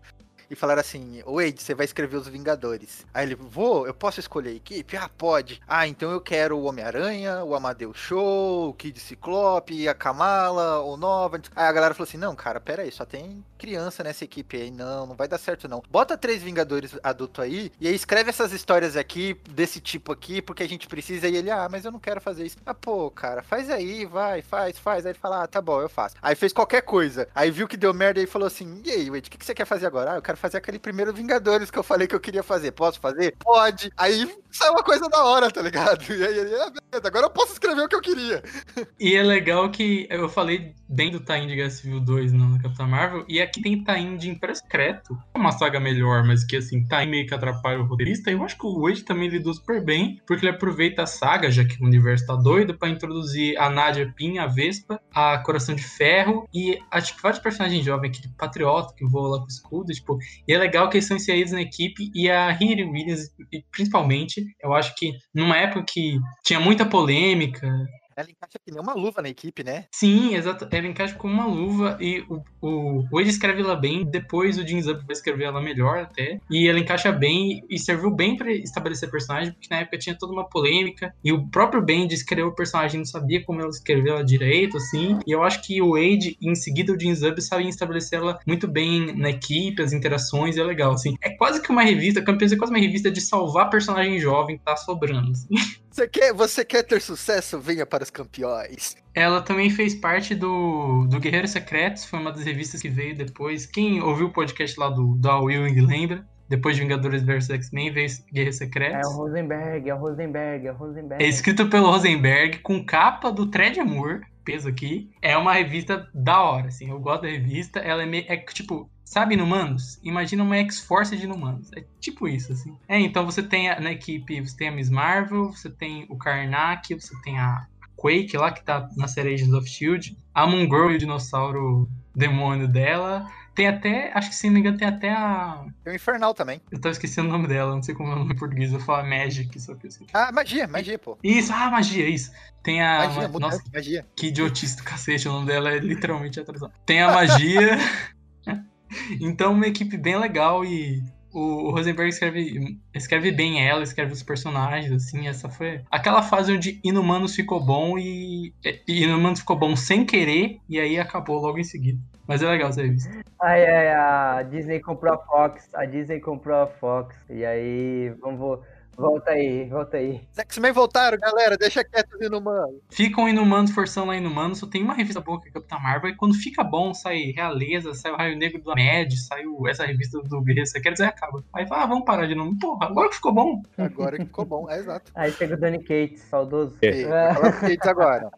e falaram assim: Wade, você vai escrever os Vingadores. Aí ele, vou, eu posso escolher a equipe? Ah, pode. Ah, então eu quero o Homem-Aranha, o Amadeus Show, o Kid Ciclope, a Kamala, o Nova. Aí a galera falou assim: não, cara, pera aí, só tem criança nessa equipe aí. Não, não vai dar certo não. Bota três Vingadores adulto aí e aí escreve essas histórias aqui, desse tipo aqui, porque a gente precisa. E ele, ah, mas eu não quero fazer isso. Ah, pô, cara, faz aí, vai, faz, faz. Aí ele fala, ah, tá bom, eu faço. Aí fez qualquer coisa. Aí viu que deu merda e falou assim: e aí, Wade, o que, que você quer fazer agora? Ah, eu quero fazer aquele primeiro Vingadores que eu falei que eu queria fazer. Posso fazer? Pode. Aí sai uma coisa da hora, tá ligado? E aí ah, beleza, agora eu posso escrever o que eu queria. E é legal que eu falei bem do Time de Guerra Civil 2 no Capitão Marvel, e aqui tem Time de Império Secreto. É uma saga melhor, mas que assim, Time meio que atrapalha o roteirista. Eu acho que o Wade também lidou super bem, porque ele aproveita a saga, já que o universo tá doido, para introduzir a Nadia Pin, a Vespa, a Coração de Ferro, e acho que vários personagens jovens, aquele patriota que voa lá com o escudo, tipo, e é legal que eles são inseridos na equipe e a Riri Williams, principalmente, eu acho que numa época que tinha muita polêmica, ela encaixa que nem uma luva na equipe, né? Sim, exato. Ela encaixa como uma luva e o, o, Wade escreve ela bem, depois o Jeans Up vai escrever ela melhor até. E ela encaixa bem e serviu bem para estabelecer personagem, porque na época tinha toda uma polêmica. E o próprio Bendis escreveu o personagem, não sabia como ela escreveu ela direito, assim. E eu acho que o Wade, em seguida o Jeans Up, sabia estabelecer ela muito bem na equipe, as interações, é legal, assim. É quase que uma revista, Campeões é quase uma revista de salvar personagem jovem que tá sobrando, assim. <laughs> Você quer, você quer ter sucesso? Venha para os campeões. Ela também fez parte do, do Guerreiros Secretos, foi uma das revistas que veio depois. Quem ouviu o podcast lá do, do Al Ewing lembra? Depois de Vingadores vs X-Men, veio Guerreiros Secretos. É o Rosenberg, é o Rosenberg, é o Rosenberg. É escrito pelo Rosenberg, com capa do Thread Amor, peso aqui. É uma revista da hora, assim. Eu gosto da revista. Ela é meio. É tipo, Sabe Inumanos? Imagina uma X-Force de Inumanos. É tipo isso, assim. É, então você tem a, na equipe, você tem a Miss Marvel, você tem o Karnak, você tem a Quake lá, que tá na série Agents of S.H.I.E.L.D., a Moon Girl e o dinossauro demônio dela. Tem até, acho que se não me engano, tem até a. Tem o Infernal também. Eu tava esquecendo o nome dela, não sei como é o nome em português, eu falar Magic, só que eu esqueci. Ah, magia, magia, pô. Isso, ah, magia, isso. Tem a. Magia, uma- nossa, magia. que idiotice do cacete, o nome dela é literalmente a tradução. Tem a magia. <laughs> então, uma equipe bem legal e o Rosenberg escreve, escreve bem ela, escreve os personagens, assim. Essa foi aquela fase onde Inumanos ficou bom e, e Inumanos ficou bom sem querer e aí acabou logo em seguida. Mas é legal essa revista. Ai, ai, a Disney comprou a Fox. A Disney comprou a Fox. E aí, vamos. Vo- Volta aí, volta aí. Os X-Men voltaram, galera. Deixa quieto os inumanos. Ficam Inumanos forçando lá Inumanos, só tem uma revista boa que é a Capitã Marvel, e quando fica bom, sai Realeza, sai o Raio Negro da Med, sai o- essa revista do Guerreiro Secretos, aí acaba. Aí fala, ah, vamos parar de novo. Porra, agora que ficou bom. Agora que ficou bom, é exato. Aí chega o Danny Cates, saudoso. E, fala pro Gates agora.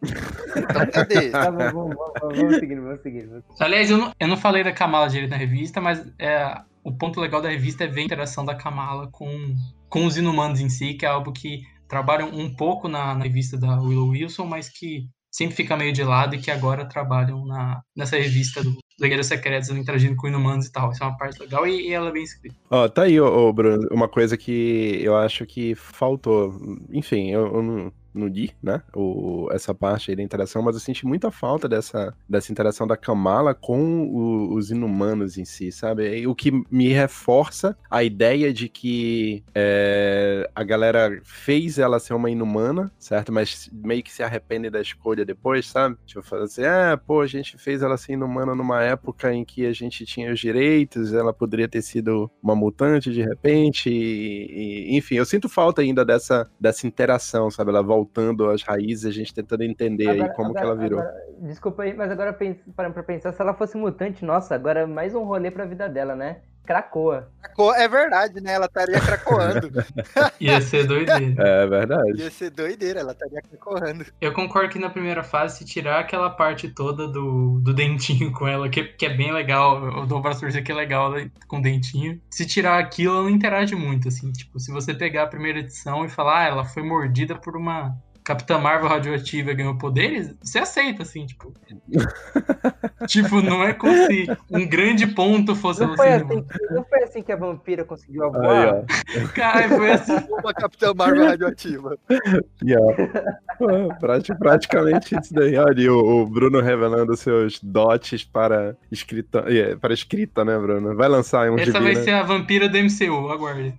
Então, cadê? Tá bom, vamos, vamos, vamos seguindo, vamos seguindo. Aliás, eu não, eu não falei da Kamala direito na revista, mas é, o ponto legal da revista é ver a interação da Kamala com, com os inumanos em si, que é algo que trabalham um pouco na, na revista da Willow Wilson, mas que sempre fica meio de lado e que agora trabalham na, nessa revista do Guerreiros Secretos, interagindo com inumanos e tal. Isso é uma parte legal e, e ela é bem escrita. Ó, tá aí, ô, ô, Bruno, uma coisa que eu acho que faltou. Enfim, eu, eu não, não li, né? O, essa parte aí da interação, mas eu senti muita falta dessa, dessa interação da Kamala com o- os inumanos em si, sabe? O que me reforça a ideia de que é, a galera fez ela ser uma inumana, certo? Mas meio que se arrepende da escolha depois, sabe? Tipo, falar assim, ah, pô, a gente fez ela ser inumana numa época em que a gente tinha os direitos, ela poderia ter sido uma mutante de repente, e, e- enfim, eu sinto falta ainda dessa, dessa interação, sabe? Ela voltando às raízes, a gente tentando entender aí Agora- como que agora- ela virou. agora- desculpa aí, mas agora parando pra pensar, se ela fosse mutante, nossa, agora mais um rolê pra vida dela, né? Cracoa. É verdade, né? Ela estaria cracoando. <laughs> Ia ser doideira. É verdade. Ia ser doideira, ela estaria cracoando. Eu concordo que na primeira fase, se tirar aquela parte toda do, do dentinho com ela, que, que é bem legal, eu dou pra que é legal né, com o dentinho. Se tirar aquilo, ela não interage muito, assim. Tipo, se você pegar a primeira edição e falar, ah, ela foi mordida por uma Capitã Marvel radioativa e ganhou poderes, você aceita, assim, tipo. <laughs> tipo, não é como se um grande ponto fosse Não foi, ser assim, que- não foi assim que a vampira conseguiu Aí, voar? Cara, foi assim. Uma Capitã Marvel radioativa. Prati- praticamente isso daí. Olha, e o, o Bruno revelando seus dotes para escrita, é, para escrita, né, Bruno? Vai lançar um Essa gibi, vai né? ser a vampira do MCU, aguarde.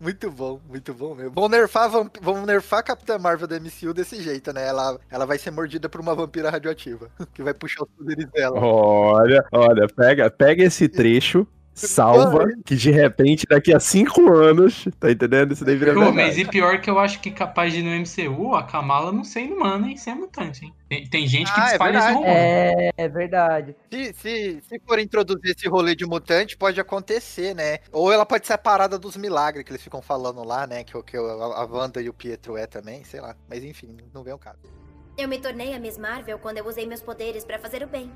Muito bom, muito bom mesmo. Vão nerfar. Vão nerfar a Capitã Marvel da MCU desse jeito, né? Ela, ela vai ser mordida por uma vampira radioativa, <laughs> que vai puxar os poderes dela. Olha, olha, pega, pega esse trecho, salva, que de repente daqui a cinco anos, tá entendendo? Isso daí vira Pô, mas e pior que eu acho que capaz de no MCU, a Kamala não ser inumana e ser mutante, hein? Tem, tem gente que Ah, é esse verdade. rumor. É, é verdade. Se, se, se for introduzir esse rolê de mutante, pode acontecer, né? Ou ela pode ser a parada dos milagres que eles ficam falando lá, né? Que, o- que a Wanda e o Pietro é também, sei lá. Mas enfim, não vem o caso. Eu me tornei a Miss Marvel quando eu usei meus poderes pra fazer o bem.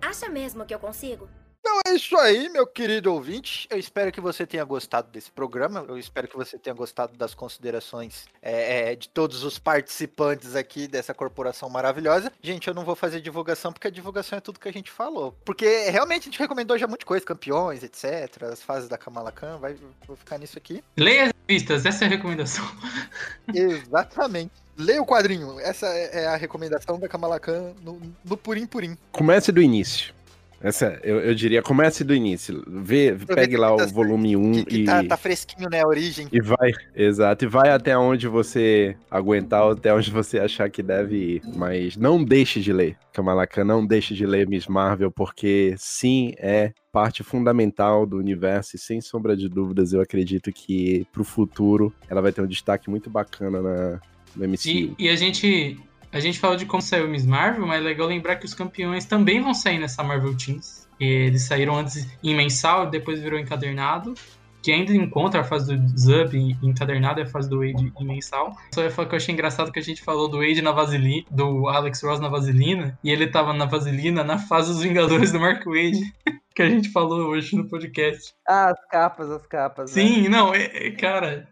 Acha mesmo que eu consigo? Então é isso aí, meu querido ouvinte. Eu espero que você tenha gostado desse programa. Eu espero que você tenha gostado das considerações é, é, de todos os participantes aqui dessa corporação maravilhosa. Gente, eu não vou fazer divulgação porque a divulgação é tudo que a gente falou. Porque realmente a gente recomendou já muita coisa, campeões, etc. As fases da Kamala Khan, vai vou ficar nisso aqui. Leia as revistas, essa é a recomendação. <laughs> Exatamente. Leia o quadrinho. Essa é é a recomendação da Kamala Khan no, no Purim Purim. Comece do início. Essa, eu, eu diria, comece do início. Vê, pegue lá o tá- volume 1 Que, que e, tá, tá fresquinho, né? A origem. e vai. Exato. E vai até onde você aguentar, até onde você achar que deve ir. Mas não deixe de ler. Kamala Khan, não deixe de ler Miss Marvel, porque sim, é parte fundamental do universo e sem sombra de dúvidas, eu acredito que pro futuro ela vai ter um destaque muito bacana na, no MCU. E, e a gente. A gente falou de como saiu o Miss Marvel, mas é legal lembrar que os campeões também vão sair nessa Marvel Teams. Eles saíram antes em mensal, depois virou encadernado. Que ainda encontra a fase do Zub em encadernado e a fase do Wade em mensal. Só ia falar que eu achei engraçado que a gente falou do Wade na vaselina, do Alex Ross na vaselina, e ele tava na vaselina na fase dos Vingadores do Mark Wade, <laughs> que a gente falou hoje no podcast. Ah, as capas, as capas. né? Sim, não, é, é, cara.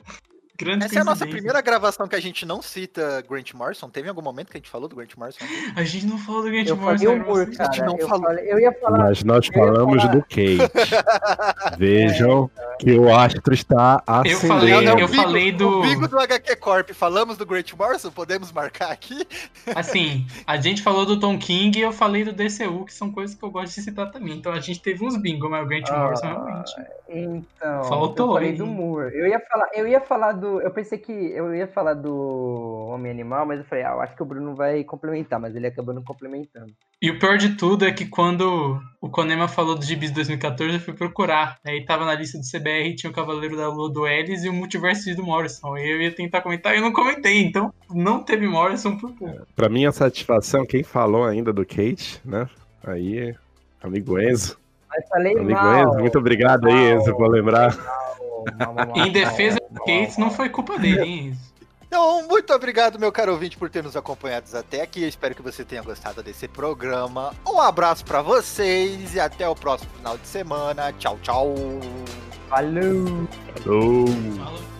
Grande Essa é a nossa primeira gravação que a gente não cita Grant Morrison. Teve algum momento que a gente falou do Grant Morrison? A gente não falou do Grant Eu Morrison. falei né, humor, vocês? cara. não Eu, falou. falei- eu ia falar. Mas nós eu falamos falar- do Kate. <laughs> Vejam que o astro está Eu acendendo. falei, eu o bingo- falei O do. bingo do HQ Corp. Falamos do Grant Morrison? Podemos marcar aqui? Assim, a gente falou do Tom King e eu falei do DCU, que são coisas que eu gosto de citar também. Então a gente teve uns bingo, mas o Grant Ah, Morrison realmente. Então, Faltou, eu falei hein? do Moore. Eu ia falar, eu ia falar do, eu pensei que eu ia falar do Homem Animal, mas eu falei, ah, eu acho que o Bruno vai complementar, mas ele acabou não complementando. E o pior de tudo é que quando o Konema falou do Gibis 2014, eu fui procurar. Aí tava na lista do CBR, tinha o Cavaleiro da Lua do Ellis e o Multiverso do Morrison. E eu ia tentar comentar e eu não comentei, então não teve Morrison por pouco. Pra minha satisfação, quem falou ainda do Kate, né? Aí, amigo Enzo. Mas falei Amigo mal. Enzo, muito obrigado aí, mal, Enzo, por lembrar. mal, mal, mal, mal, Em defesa do Gates, não foi culpa dele, hein? Então, muito obrigado, meu caro ouvinte, por ter nos acompanhado até aqui. Eu espero que você tenha gostado desse programa. Um abraço pra vocês e até o próximo final de semana. Tchau, tchau. Falou! Falou. Falou.